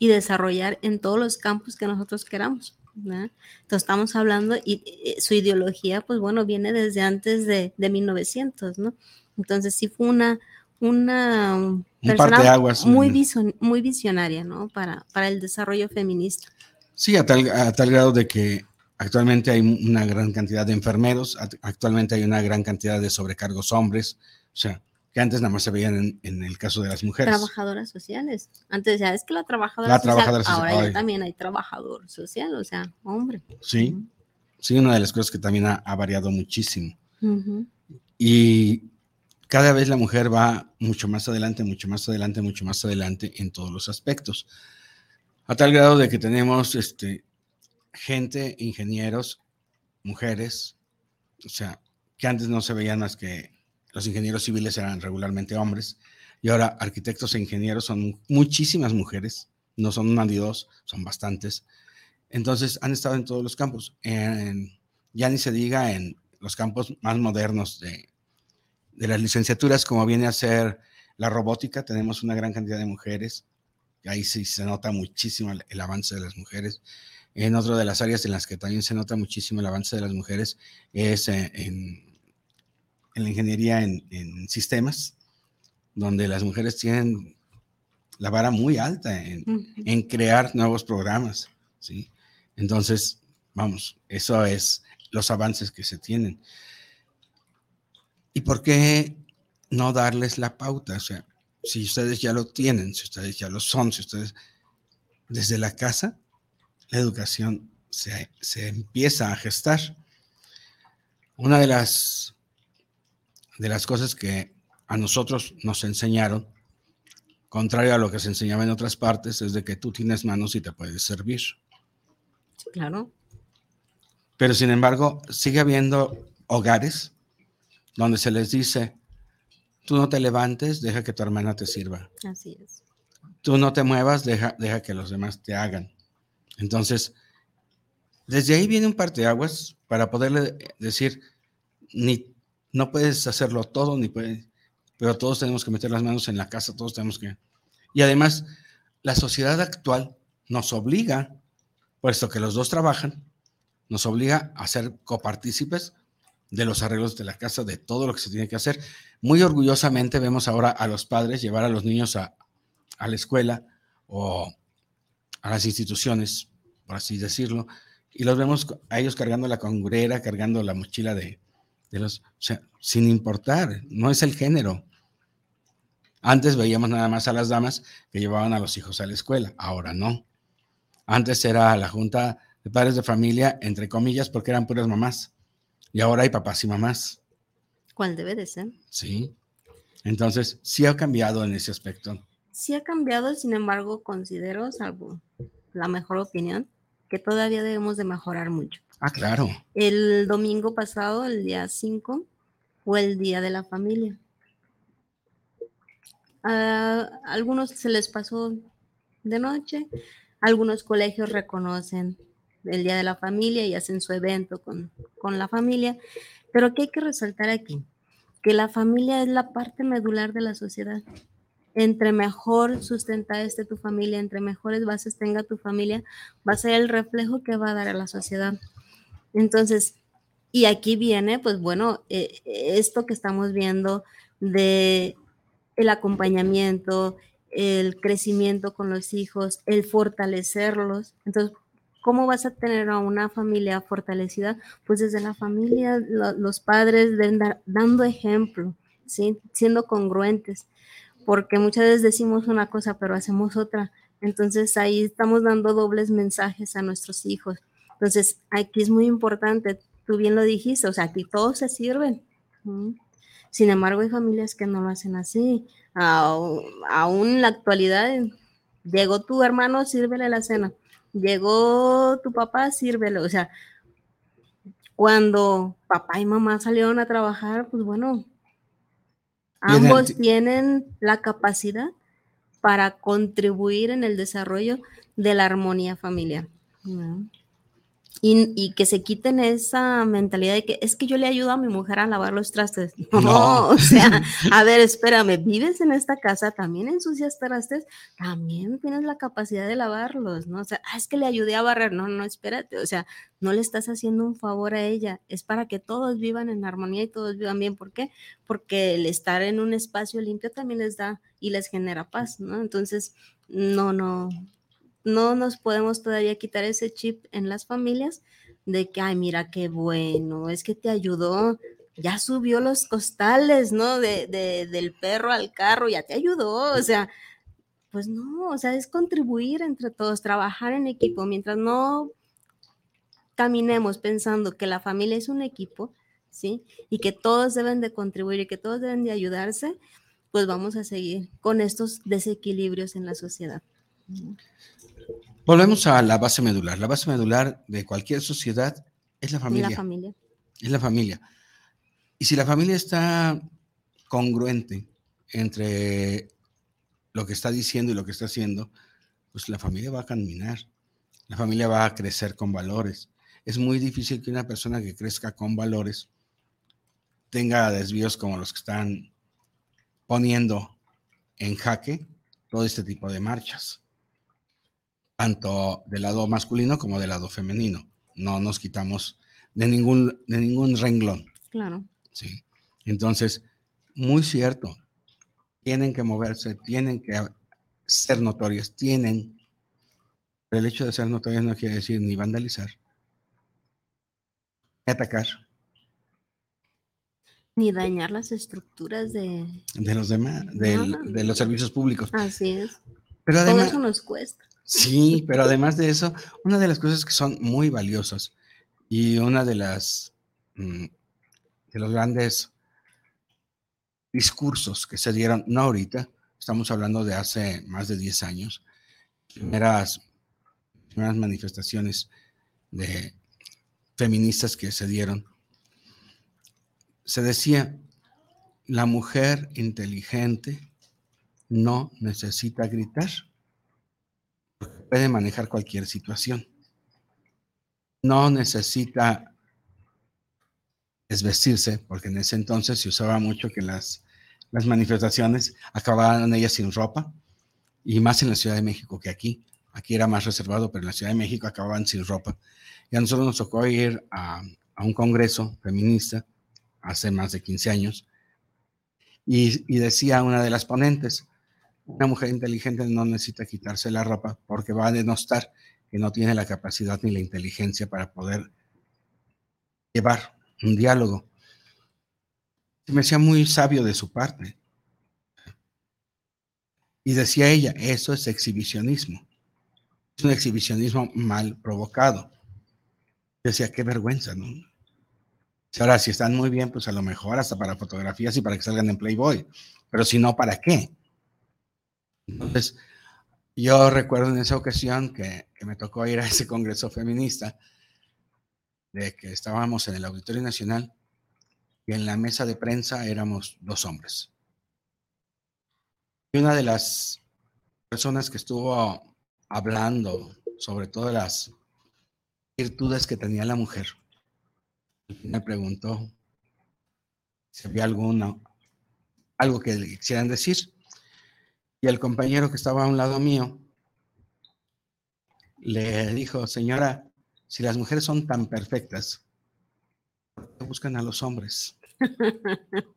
E: y desarrollar en todos los campos que nosotros queramos. Entonces estamos hablando y, su ideología, pues bueno, viene desde antes de, de 1900, ¿no? Entonces sí fue una, una persona muy, muy visionaria, ¿no? Para, para el desarrollo feminista.
D: Sí, a tal, a tal grado de que Actualmente hay una gran cantidad de enfermeros, actualmente hay una gran cantidad de sobrecargos hombres, o sea, que antes nada más se veían en, el caso de las mujeres.
E: Trabajadoras sociales. Antes ya es que la trabajadora social, ahora ya también hay trabajador social, o sea, hombre.
D: Sí, sí, una de las cosas que también ha, variado muchísimo. Y cada vez la mujer va mucho más adelante, mucho más adelante, mucho más adelante en todos los aspectos. A tal grado de que tenemos este, gente, ingenieros, mujeres, o sea, que antes no se veían más que los ingenieros civiles eran regularmente hombres, y ahora arquitectos e ingenieros son muchísimas mujeres, no son una ni dos, son bastantes. Entonces han estado en todos los campos, ya ni se diga en los campos más modernos de, de las licenciaturas, como viene a ser la robótica, tenemos una gran cantidad de mujeres, y ahí sí se nota muchísimo el avance de las mujeres. En otra de las áreas en las que también se nota muchísimo el avance de las mujeres es eh, en, la ingeniería en, sistemas, donde las mujeres tienen la vara muy alta en, crear nuevos programas. ¿sí? Entonces, vamos, eso es los avances que se tienen. ¿Y por qué no darles la pauta? O sea, si ustedes ya lo tienen, si ustedes ya lo son, si ustedes desde la casa la educación se, empieza a gestar. Una de las, de las cosas que a nosotros nos enseñaron, contrario a lo que se enseñaba en otras partes, es de que tú tienes manos y te puedes servir.
E: Claro.
D: Pero sin embargo, sigue habiendo hogares donde se les dice, tú no te levantes, deja que tu hermana te sirva.
E: Así es.
D: Tú no te muevas, deja, deja que los demás te hagan. Entonces, desde ahí viene un parteaguas para poderle decir, ni, no puedes hacerlo todo, ni puedes, pero todos tenemos que meter las manos en la casa, todos tenemos que... Y además, la sociedad actual nos obliga, puesto que los dos trabajan, nos obliga a ser copartícipes de los arreglos de la casa, de todo lo que se tiene que hacer. Muy orgullosamente vemos ahora a los padres llevar a los niños a, la escuela o a las instituciones por así decirlo, y los vemos a ellos cargando la congurera, cargando la mochila de, los, o sea, sin importar, no es el género. Antes veíamos nada más a las damas que llevaban a los hijos a la escuela, ahora no. Antes era la junta de padres de familia, entre comillas, porque eran puras mamás, y ahora hay papás y mamás.
E: ¿Cuál debe de ser?
D: Sí. Entonces, sí ha cambiado en ese aspecto.
E: Sí ha cambiado, sin embargo, considero, salvo la mejor opinión, que todavía debemos de mejorar mucho.
D: Ah, claro.
E: El domingo pasado, el día 5, fue el Día de la Familia. A algunos se les pasó de noche, algunos colegios reconocen el Día de la Familia y hacen su evento con, con la familia, pero ¿qué hay que resaltar aquí? Que la familia es la parte medular de la sociedad entre mejor sustenta esté tu familia, entre mejores bases tenga tu familia, va a ser el reflejo que va a dar a la sociedad. Entonces, Y aquí viene, pues bueno, eh, esto que estamos viendo de el acompañamiento, el crecimiento con los hijos, el fortalecerlos. Entonces, ¿cómo vas a tener a una familia fortalecida? Pues desde la familia, los padres dando ejemplo, ¿sí? siendo congruentes, porque muchas veces decimos una cosa, pero hacemos otra. Entonces ahí estamos dando dobles mensajes a nuestros hijos. Entonces aquí es muy importante, tú bien lo dijiste, o sea, aquí todos se sirven. Sin embargo, hay familias que no lo hacen así. Aún en la actualidad, llegó tu hermano, sírvele la cena. Llegó tu papá, sírvele. O sea, cuando papá y mamá salieron a trabajar, pues bueno, ambos tienen la capacidad para contribuir en el desarrollo de la armonía familiar. Y, que se quiten esa mentalidad de que es que yo le ayudo a mi mujer a lavar los trastes. No, o sea, a ver, espérame, vives en esta casa, también ensucias trastes, también tienes la capacidad de lavarlos, ¿no? O sea, ah, es que le ayudé a barrer. No, no, espérate, o sea, no le estás haciendo un favor a ella, es para que todos vivan en armonía y todos vivan bien. ¿Por qué? Porque el estar en un espacio limpio también les da y les genera paz, ¿no? Entonces, no, no, no nos podemos todavía quitar ese chip en las familias de que, ay, mira qué bueno, es que te ayudó, ya subió los costales, ¿no? De, del perro al carro, ya te ayudó, o sea, pues no, o sea, es contribuir entre todos, trabajar en equipo, mientras no caminemos pensando que la familia es un equipo, ¿sí? Y que todos deben de contribuir y que todos deben de ayudarse, pues vamos a seguir con estos desequilibrios en la sociedad.
D: Volvemos a la base medular. La base medular de cualquier sociedad es la familia.
E: La familia.
D: Es la familia. Y si la familia está congruente entre lo que está diciendo y lo que está haciendo, pues la familia va a caminar. La familia va a crecer con valores. Es muy difícil que una persona que crezca con valores tenga desvíos como los que están poniendo en jaque todo este tipo de marchas tanto del lado masculino como del lado femenino. No nos quitamos de ningún, de ningún renglón.
E: Claro.
D: Sí. Entonces, muy cierto, tienen que moverse, tienen que ser notorios, tienen. El hecho de ser notorios no quiere decir ni vandalizar, ni atacar.
E: Ni dañar las estructuras de...
D: De los demás, de, los servicios públicos.
E: Así es.
D: Pero además,
E: Todo eso nos cuesta.
D: Sí, pero además de eso, una de las cosas que son muy valiosas y una de las mm, de los grandes discursos que se dieron, no ahorita, estamos hablando de hace más de 10 años, primeras, primeras manifestaciones de feministas que se dieron, se decía, la mujer inteligente no necesita gritar puede manejar cualquier situación. No necesita desvestirse, porque en ese entonces se usaba mucho que las, las manifestaciones acababan ellas sin ropa, y más en la Ciudad de México que aquí. Aquí era más reservado, pero en la Ciudad de México acababan sin ropa. Y a nosotros nos tocó ir a, a un congreso feminista hace más de 15 años, y, y decía una de las ponentes, una mujer inteligente no necesita quitarse la ropa porque va a denostar que no tiene la capacidad ni la inteligencia para poder llevar un diálogo. Me decía muy sabio de su parte. Y decía ella, eso es exhibicionismo. Es un exhibicionismo mal provocado. decía, qué vergüenza, ¿no? Ahora, si están muy bien, pues a lo mejor hasta para fotografías y para que salgan en Playboy. Pero si no, ¿para qué? Entonces, yo recuerdo en esa ocasión que, me tocó ir a ese congreso feminista, de que estábamos en el Auditorio Nacional y en la mesa de prensa éramos dos hombres. Y una de las personas que estuvo hablando sobre todas las virtudes que tenía la mujer, me preguntó si había alguno, algo que le quisieran decir. Y el compañero que estaba a un lado mío le dijo, señora, si las mujeres son tan perfectas, buscan a los hombres?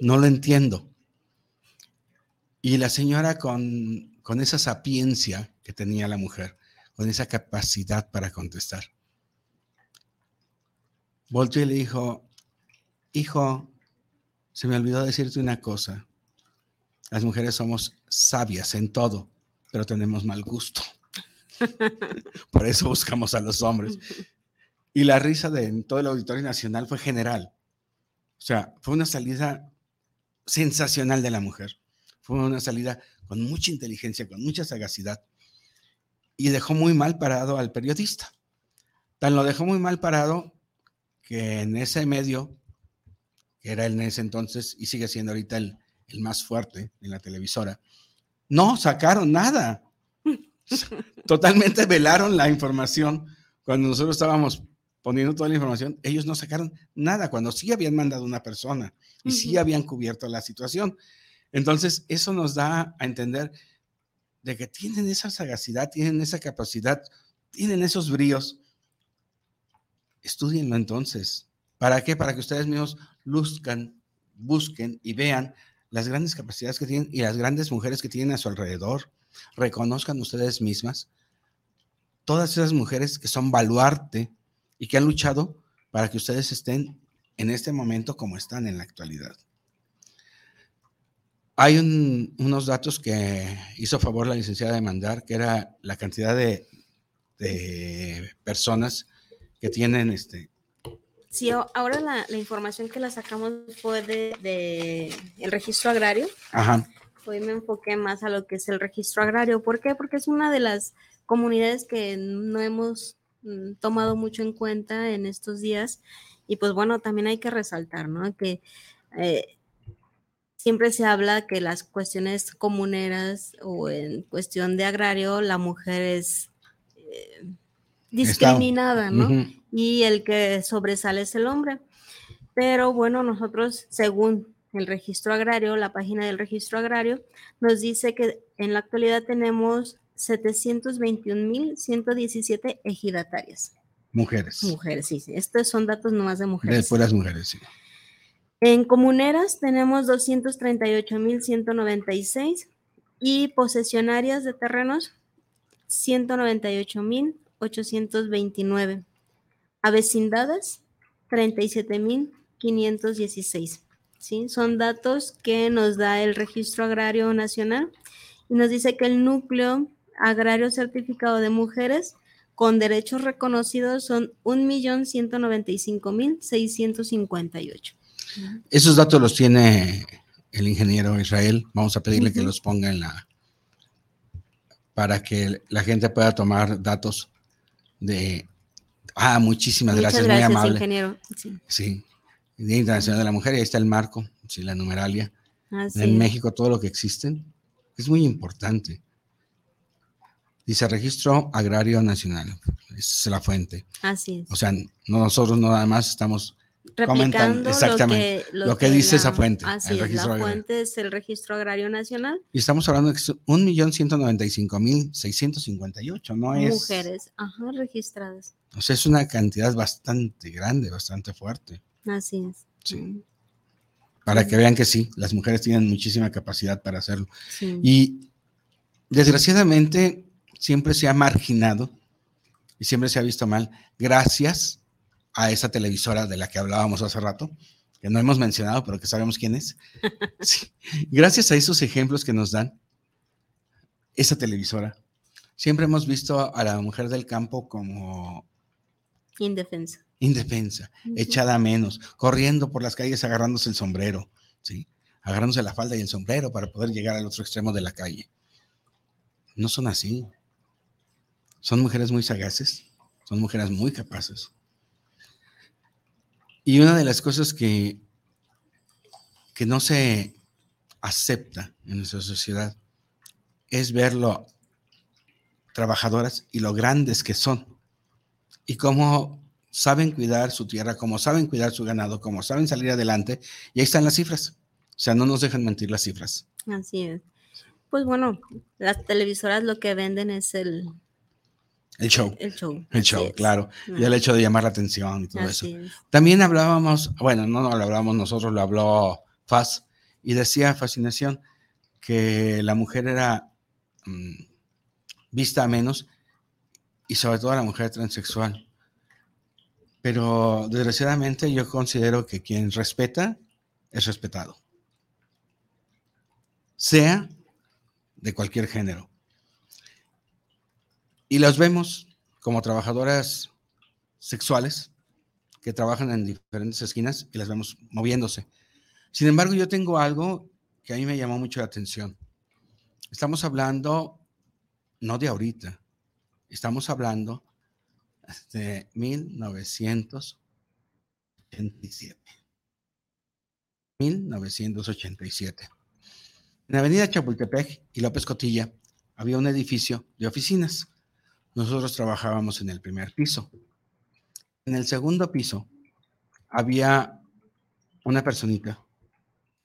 D: No lo entiendo. Y la señora con, con esa sapiencia que tenía la mujer, con esa capacidad para contestar, volteó y le dijo, hijo, se me olvidó decirte una cosa. Las mujeres somos sabias en todo, pero tenemos mal gusto. Por eso buscamos a los hombres. Y la risa de todo el Auditorio Nacional fue general. O sea, fue una salida sensacional de la mujer. Fue una salida con mucha inteligencia, con mucha sagacidad. Y dejó muy mal parado al periodista. Tan lo dejó muy mal parado que en ese medio, que era en ese entonces y sigue siendo ahorita el, el más fuerte en la televisora, no sacaron nada. Totalmente velaron la información cuando nosotros estábamos poniendo toda la información, ellos no sacaron nada cuando sí habían mandado una persona y sí habían cubierto la situación. Entonces, eso nos da a entender de que tienen esa sagacidad, tienen esa capacidad, tienen esos bríos. Estudienlo entonces. ¿Para qué? Para que ustedes mismos luzcan, busquen y vean las grandes capacidades que tienen y las grandes mujeres que tienen a su alrededor. Reconozcan ustedes mismas todas esas mujeres que son baluarte y que han luchado para que ustedes estén en este momento como están en la actualidad. Hay unos datos que hizo favor la licenciada de mandar, que era la cantidad de, personas que tienen este.
E: Sí, ahora la, información que la sacamos fue de, el registro agrario.
D: Ajá.
E: Hoy me enfoqué más a lo que es el registro agrario. ¿Por qué? Porque es una de las comunidades que no hemos mm, tomado mucho en cuenta en estos días. Y pues bueno, también hay que resaltar, ¿no? Que eh, siempre se habla que las cuestiones comuneras o en cuestión de agrario, la mujer es eh, discriminada, ¿no? Y el que sobresale es el hombre. Pero bueno, nosotros, según el registro agrario, la página del registro agrario, nos dice que en la actualidad tenemos 721.117 ejidatarias.
D: Mujeres.
E: Mujeres, sí, sí. Estos son datos nomás de mujeres.
D: De puras mujeres, sí.
E: En comuneras tenemos 238.196 y posesionarias de terrenos 198.829. Avecindadas 37.516. ¿sí? Son datos que nos da el Registro Agrario Nacional y nos dice que el núcleo agrario certificado de mujeres con derechos reconocidos son 1.195.658.
D: Esos datos los tiene el ingeniero Israel. Vamos a pedirle que los ponga en la para que la gente pueda tomar datos de ah, muchísimas gracias, muy amable.
E: Ingeniero.
D: Sí. Día Internacional de la Mujer, y ahí está el marco, sí, la numeralia. en México todo lo que existen es muy importante. Dice Registro Agrario Nacional. es la fuente.
E: Así es.
D: O sea, nosotros no nada más estamos
E: comentando
D: exactamente lo que, dice esa fuente.
E: Así es, la fuente es el Registro Agrario Nacional.
D: Y estamos hablando de 1.195.658, ¿no es?
E: Mujeres, ajá, registradas.
D: O sea, es una cantidad bastante grande, bastante fuerte.
E: Así es.
D: Sí. Para que vean que sí, las mujeres tienen muchísima capacidad para hacerlo. Y desgraciadamente, siempre se ha marginado y siempre se ha visto mal gracias a esa televisora de la que hablábamos hace rato, que no hemos mencionado, pero que sabemos quién es. Gracias a esos ejemplos que nos dan, esa televisora, siempre hemos visto a la mujer del campo como...
E: Indefensa.
D: Indefensa, echada a menos, corriendo por las calles agarrándose el sombrero, ¿sí? Agarrándose la falda y el sombrero para poder llegar al otro extremo de la calle. No son así. Son mujeres muy sagaces, son mujeres muy capaces. Y una de las cosas que, que no se acepta en nuestra sociedad es verlo trabajadoras y lo grandes que son y cómo saben cuidar su tierra, cómo saben cuidar su ganado, cómo saben salir adelante. Y ahí están las cifras. O sea, no nos dejan mentir las cifras.
E: Así es. Pues bueno, las televisoras lo que venden es el,
D: El show.
E: El show.
D: El show, claro. Y el hecho de llamar la atención y todo eso.
E: Es.
D: También hablábamos, bueno, no, no lo hablábamos nosotros, lo habló Faz, y decía Fascinación que la mujer era mm, vista a menos, y sobre todo la mujer transexual. Pero desgraciadamente yo considero que quien respeta es respetado. Sea de cualquier género. Y los vemos como trabajadoras sexuales que trabajan en diferentes esquinas y las vemos moviéndose. Sin embargo, yo tengo algo que a mí me llamó mucho la atención. Estamos hablando no de ahorita, estamos hablando de 1987. 1987. En Avenida Chapultepec y López Cotilla había un edificio de oficinas. Nosotros trabajábamos en el primer piso. En el segundo piso había una personita,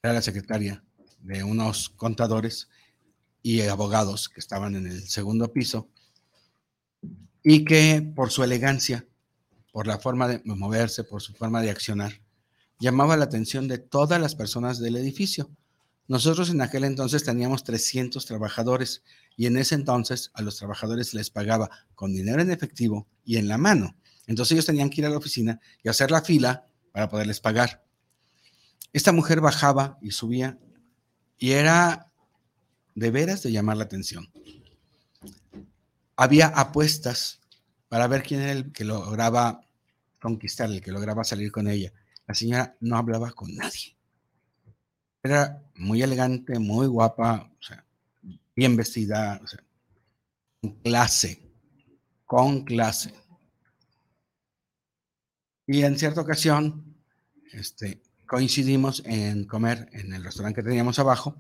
D: era la secretaria de unos contadores y abogados que estaban en el segundo piso y que por su elegancia, por la forma de moverse, por su forma de accionar, llamaba la atención de todas las personas del edificio. Nosotros en aquel entonces teníamos 300 trabajadores y en ese entonces a los trabajadores les pagaba con dinero en efectivo y en la mano. Entonces ellos tenían que ir a la oficina y hacer la fila para poderles pagar. Esta mujer bajaba y subía y era de veras de llamar la atención. Había apuestas para ver quién era el que lograba conquistar, el que lograba salir con ella. La señora no hablaba con nadie. Era muy elegante, muy guapa, o sea, bien vestida, o sea, con clase, con clase. Y en cierta ocasión, este, coincidimos en comer en el restaurante que teníamos abajo.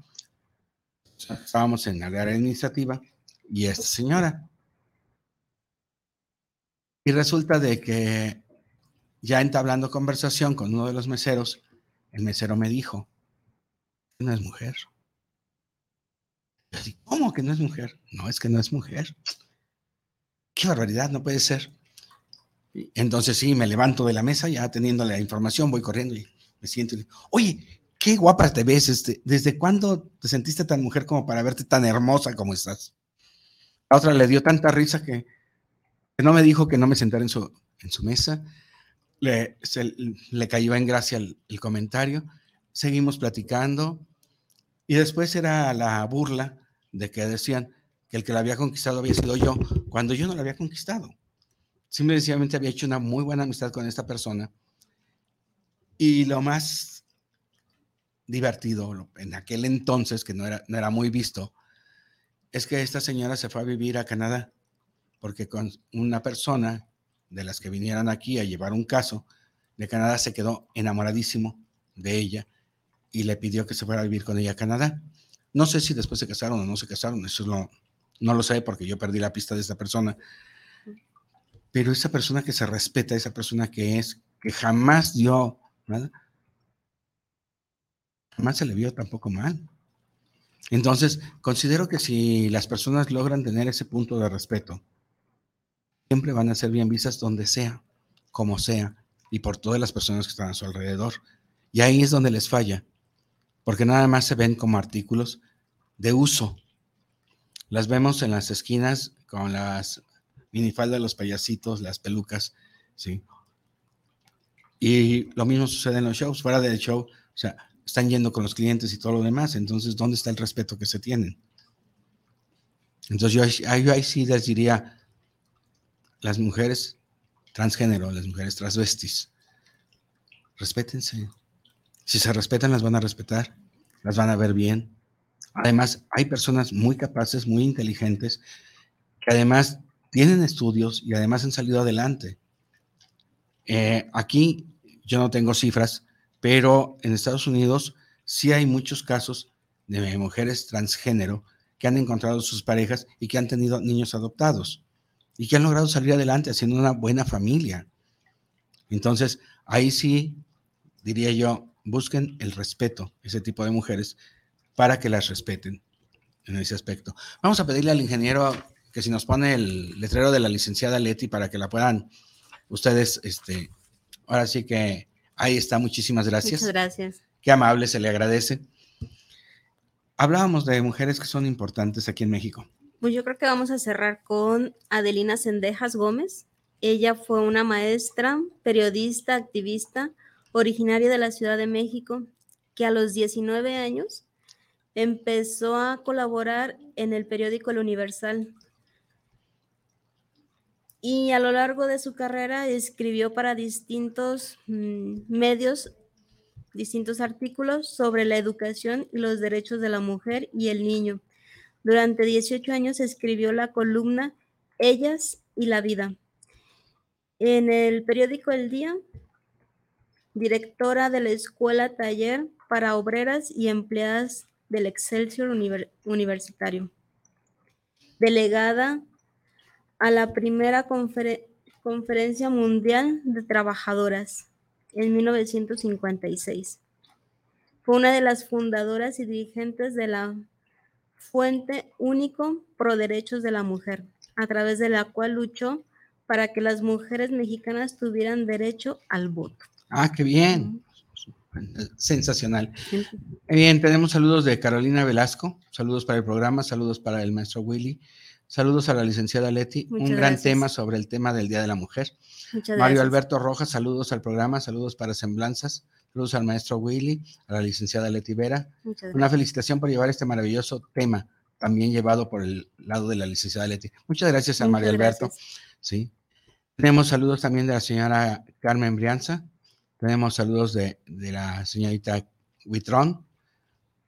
D: Estábamos en la área administrativa y esta señora. Y resulta de que ya entablando conversación con uno de los meseros, el mesero me dijo, no es mujer. Yo ¿cómo que no es mujer? No, es que no es mujer. Qué barbaridad, no puede ser. Entonces sí, me levanto de la mesa ya teniendo la información, voy corriendo y me siento y oye, qué guapa te ves, este, ¿desde cuándo te sentiste tan mujer como para verte tan hermosa como estás? La otra le dio tanta risa que no me dijo que no me sentara en su, en su mesa, le, le cayó en gracia el, el comentario, seguimos platicando y después era la burla de que decían que el que la había conquistado había sido yo, cuando yo no la había conquistado. Simplemente había hecho una muy buena amistad con esta persona. Y lo más divertido en aquel entonces, que no era, no era muy visto, es que esta señora se fue a vivir a Canadá, porque con una persona de las que vinieran aquí a llevar un caso de Canadá se quedó enamoradísimo de ella y le pidió que se fuera a vivir con ella a Canadá. No sé si después se casaron o no se casaron, eso es lo, no lo sé porque yo perdí la pista de esta persona. Pero esa persona que se respeta, esa persona que es, que jamás dio nada, jamás se le vio tampoco mal. Entonces, considero que si las personas logran tener ese punto de respeto, siempre van a ser bien vistas donde sea, como sea, y por todas las personas que están a su alrededor. Y ahí es donde les falla, porque nada más se ven como artículos de uso. Las vemos en las esquinas con las minifaldas, los payasitos, las pelucas, ¿sí? Y lo mismo sucede en los shows, fuera del show, o sea, están yendo con los clientes y todo lo demás, entonces, ¿dónde está el respeto que se tienen? Entonces, yo ahí, yo ahí sí les diría, las mujeres transgénero, las mujeres transvestis, respétense. Si se respetan, las van a respetar, las van a ver bien. Además, hay personas muy capaces, muy inteligentes, que además tienen estudios y además han salido adelante. Eh, aquí yo no tengo cifras, pero en Estados Unidos sí hay muchos casos de mujeres transgénero que han encontrado sus parejas y que han tenido niños adoptados y que han logrado salir adelante haciendo una buena familia. Entonces, ahí sí, diría yo, busquen el respeto, ese tipo de mujeres, para que las respeten en ese aspecto. Vamos a pedirle al ingeniero que si nos pone el letrero de la licenciada Leti para que la puedan ustedes, este, ahora sí que ahí está, muchísimas gracias.
E: Muchas gracias.
D: Qué amable, se le agradece. Hablábamos de mujeres que son importantes aquí en México.
E: Pues yo creo que vamos a cerrar con Adelina Sendejas Gómez. Ella fue una maestra, periodista, activista, originaria de la Ciudad de México, que a los 19 años empezó a colaborar en el periódico El Universal. Y a lo largo de su carrera escribió para distintos mm, medios distintos artículos sobre la educación y los derechos de la mujer y el niño. Durante 18 años escribió la columna Ellas y la vida. En el periódico El Día, directora de la Escuela Taller para Obreras y Empleadas del Excelsior Universitario. Delegada a la primera Conferencia Mundial de Trabajadoras en 1956. Fue una de las fundadoras y dirigentes de la Fuente Único Pro Derechos de la Mujer, a través de la cual luchó para que las mujeres mexicanas tuvieran derecho al voto.
D: Ah, qué bien. Sensacional. Bien, tenemos saludos de Carolina Velasco, saludos para el programa, saludos para el maestro Willy, saludos a la licenciada Leti, un gran tema sobre el tema del Día de la Mujer. Mario Alberto Rojas, saludos al programa, saludos para Semblanzas, saludos al maestro Willy, a la licenciada Leti Vera. Una felicitación por llevar este maravilloso tema, también llevado por el lado de la licenciada Leti. Muchas gracias a Mario Alberto. Sí. Tenemos saludos también de la señora Carmen Brianza. Tenemos saludos de, la señorita Huitrón.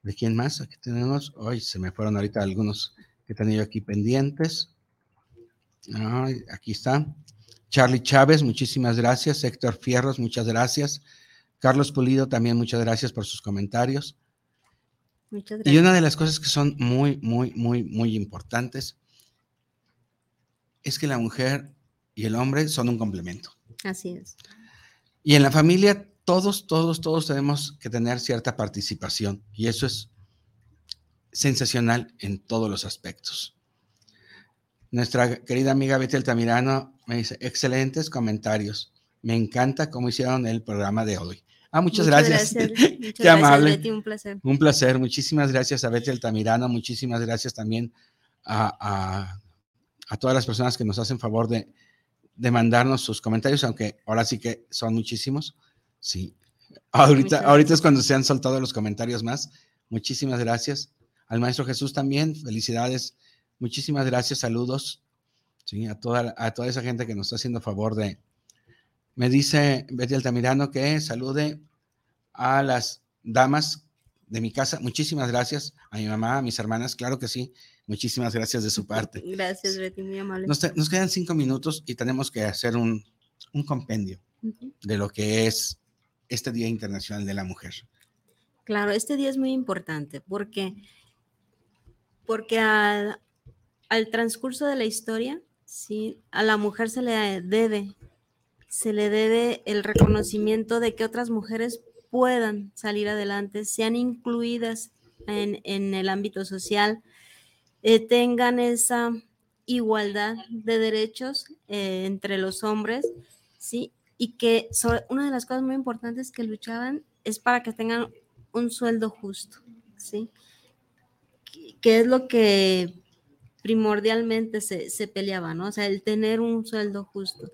D: ¿De quién más? Aquí tenemos. Hoy se me fueron ahorita algunos que he tenido aquí pendientes. aquí está. Charlie Chávez, muchísimas gracias. Héctor Fierros, muchas gracias. Carlos Pulido, también muchas gracias por sus comentarios. Muchas gracias. Y una de las cosas que son muy, muy, muy, muy importantes es que la mujer y el hombre son un complemento.
E: Así es.
D: Y en la familia todos, todos, todos tenemos que tener cierta participación y eso es sensacional en todos los aspectos. Nuestra querida amiga Betty Altamirano me dice, excelentes comentarios. Me encanta cómo hicieron el programa de hoy. Ah, muchas, gracias. Qué amable. un placer. Un placer. Muchísimas gracias a Betty Altamirano. Muchísimas gracias también a, todas las personas que nos hacen favor de, de, mandarnos sus comentarios, aunque ahora sí que son muchísimos. Sí. Ahorita, ahorita es cuando se han soltado los comentarios más. Muchísimas gracias. Al maestro Jesús también, felicidades Muchísimas gracias, saludos ¿sí? a, toda, a toda esa gente que nos está haciendo favor de... Me dice Betty Altamirano que salude a las damas de mi casa. Muchísimas gracias a mi mamá, a mis hermanas, claro que sí. Muchísimas gracias de su parte.
E: Gracias, Betty, muy amable.
D: Nos, quedan cinco minutos y tenemos que hacer un, compendio de lo que es este Día Internacional de la Mujer.
E: Claro, este día es muy importante porque, porque a, al transcurso de la historia, ¿sí? a la mujer se le debe, se le debe el reconocimiento de que otras mujeres puedan salir adelante, sean incluidas en, el ámbito social, eh, tengan esa igualdad de derechos eh, entre los hombres, ¿sí? Y que una de las cosas muy importantes que luchaban es para que tengan un sueldo justo, ¿sí? Que es lo que primordialmente se, se, peleaba, ¿no? O sea, el tener un sueldo justo.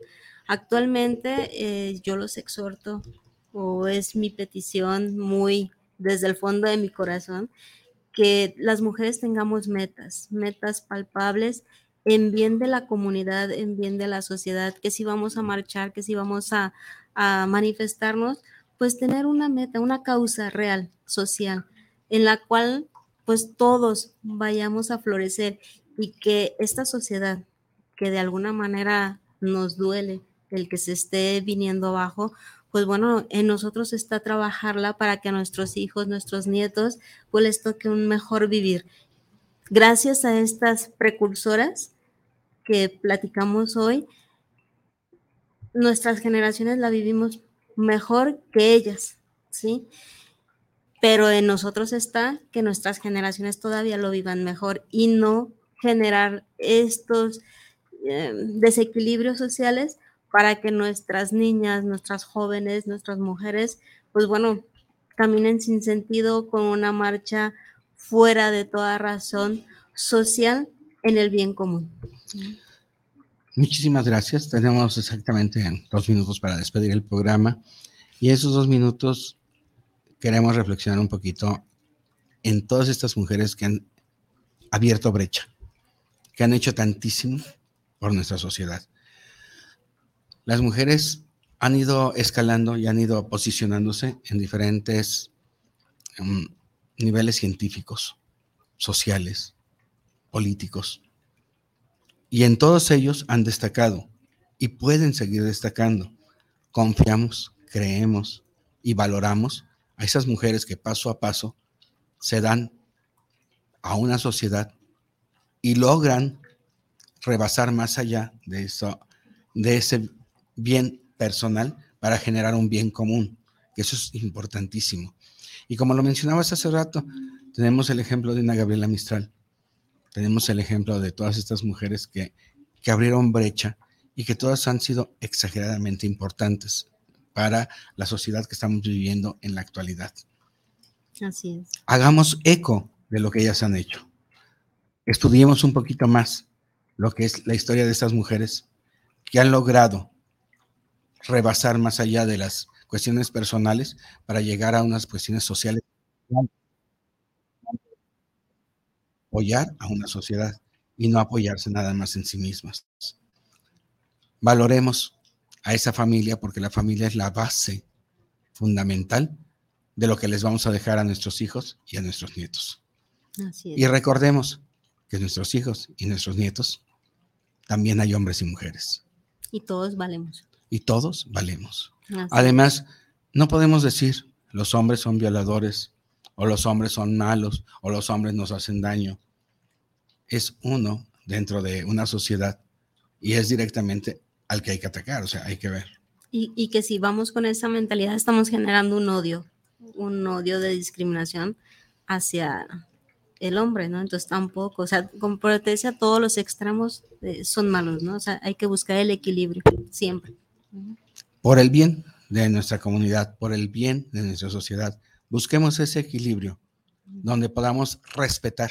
E: Actualmente eh, yo los exhorto, o es mi petición muy desde el fondo de mi corazón, que las mujeres tengamos metas, metas palpables en bien de la comunidad, en bien de la sociedad, que si vamos a marchar, que si vamos a, a manifestarnos, pues tener una meta, una causa real, social, en la cual pues todos vayamos a florecer y que esta sociedad que de alguna manera nos duele el que se esté viniendo abajo, pues bueno, en nosotros está trabajarla para que a nuestros hijos, nuestros nietos, pues les toque un mejor vivir. Gracias a estas precursoras que platicamos hoy, nuestras generaciones la vivimos mejor que ellas, ¿sí? Pero en nosotros está que nuestras generaciones todavía lo vivan mejor y no generar estos eh, desequilibrios sociales para que nuestras niñas, nuestras jóvenes, nuestras mujeres, pues bueno, caminen sin sentido con una marcha fuera de toda razón social en el bien común.
D: Muchísimas gracias. Tenemos exactamente dos minutos para despedir el programa y esos dos minutos queremos reflexionar un poquito en todas estas mujeres que han abierto brecha, que han hecho tantísimo por nuestra sociedad. Las mujeres han ido escalando y han ido posicionándose en diferentes um, niveles científicos, sociales, políticos. Y en todos ellos han destacado y pueden seguir destacando. Confiamos, creemos y valoramos a esas mujeres que paso a paso se dan a una sociedad y logran rebasar más allá de eso, de ese bien personal para generar un bien común, que eso es importantísimo. Y como lo mencionabas hace rato, tenemos el ejemplo de una Gabriela Mistral, tenemos el ejemplo de todas estas mujeres que, que abrieron brecha y que todas han sido exageradamente importantes para la sociedad que estamos viviendo en la actualidad.
E: Así es.
D: Hagamos eco de lo que ellas han hecho. Estudiemos un poquito más lo que es la historia de estas mujeres que han logrado rebasar más allá de las cuestiones personales para llegar a unas cuestiones sociales. Apoyar a una sociedad y no apoyarse nada más en sí mismas. Valoremos a esa familia porque la familia es la base fundamental de lo que les vamos a dejar a nuestros hijos y a nuestros nietos. Y recordemos que nuestros hijos y nuestros nietos también hay hombres y mujeres.
E: Y todos valemos.
D: Y todos valemos. Además, no podemos decir los hombres son violadores o los hombres son malos o los hombres nos hacen daño. Es uno dentro de una sociedad y es directamente al que hay que atacar, o sea, hay que ver.
E: Y, y que si vamos con esa mentalidad estamos generando un odio, un odio de discriminación hacia el hombre, ¿no? Entonces tampoco, o sea, te decía, todos los extremos eh, son malos, ¿no? O sea, hay que buscar el equilibrio siempre.
D: Por el bien de nuestra comunidad, por el bien de nuestra sociedad, busquemos ese equilibrio donde podamos respetar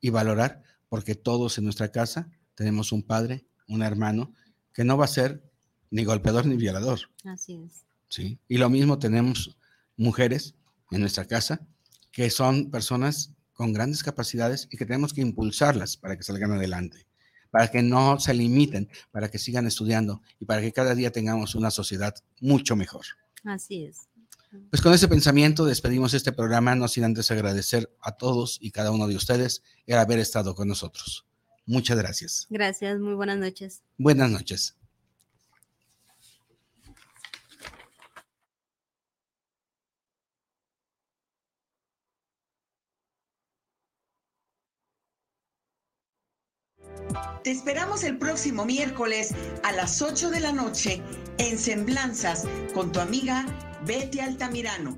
D: y valorar, porque todos en nuestra casa tenemos un padre, un hermano, que no va a ser ni golpeador ni violador.
E: Así es.
D: Sí. Y lo mismo tenemos mujeres en nuestra casa que son personas con grandes capacidades y que tenemos que impulsarlas para que salgan adelante, para que no se limiten, para que sigan estudiando y para que cada día tengamos una sociedad mucho mejor.
E: Así es.
D: Pues con ese pensamiento despedimos este programa, no sin antes agradecer a todos y cada uno de ustedes el haber estado con nosotros. Muchas gracias.
E: Gracias, muy buenas noches.
D: Buenas noches.
C: Te esperamos el próximo miércoles a las 8 de la noche en Semblanzas con tu amiga Betty Altamirano.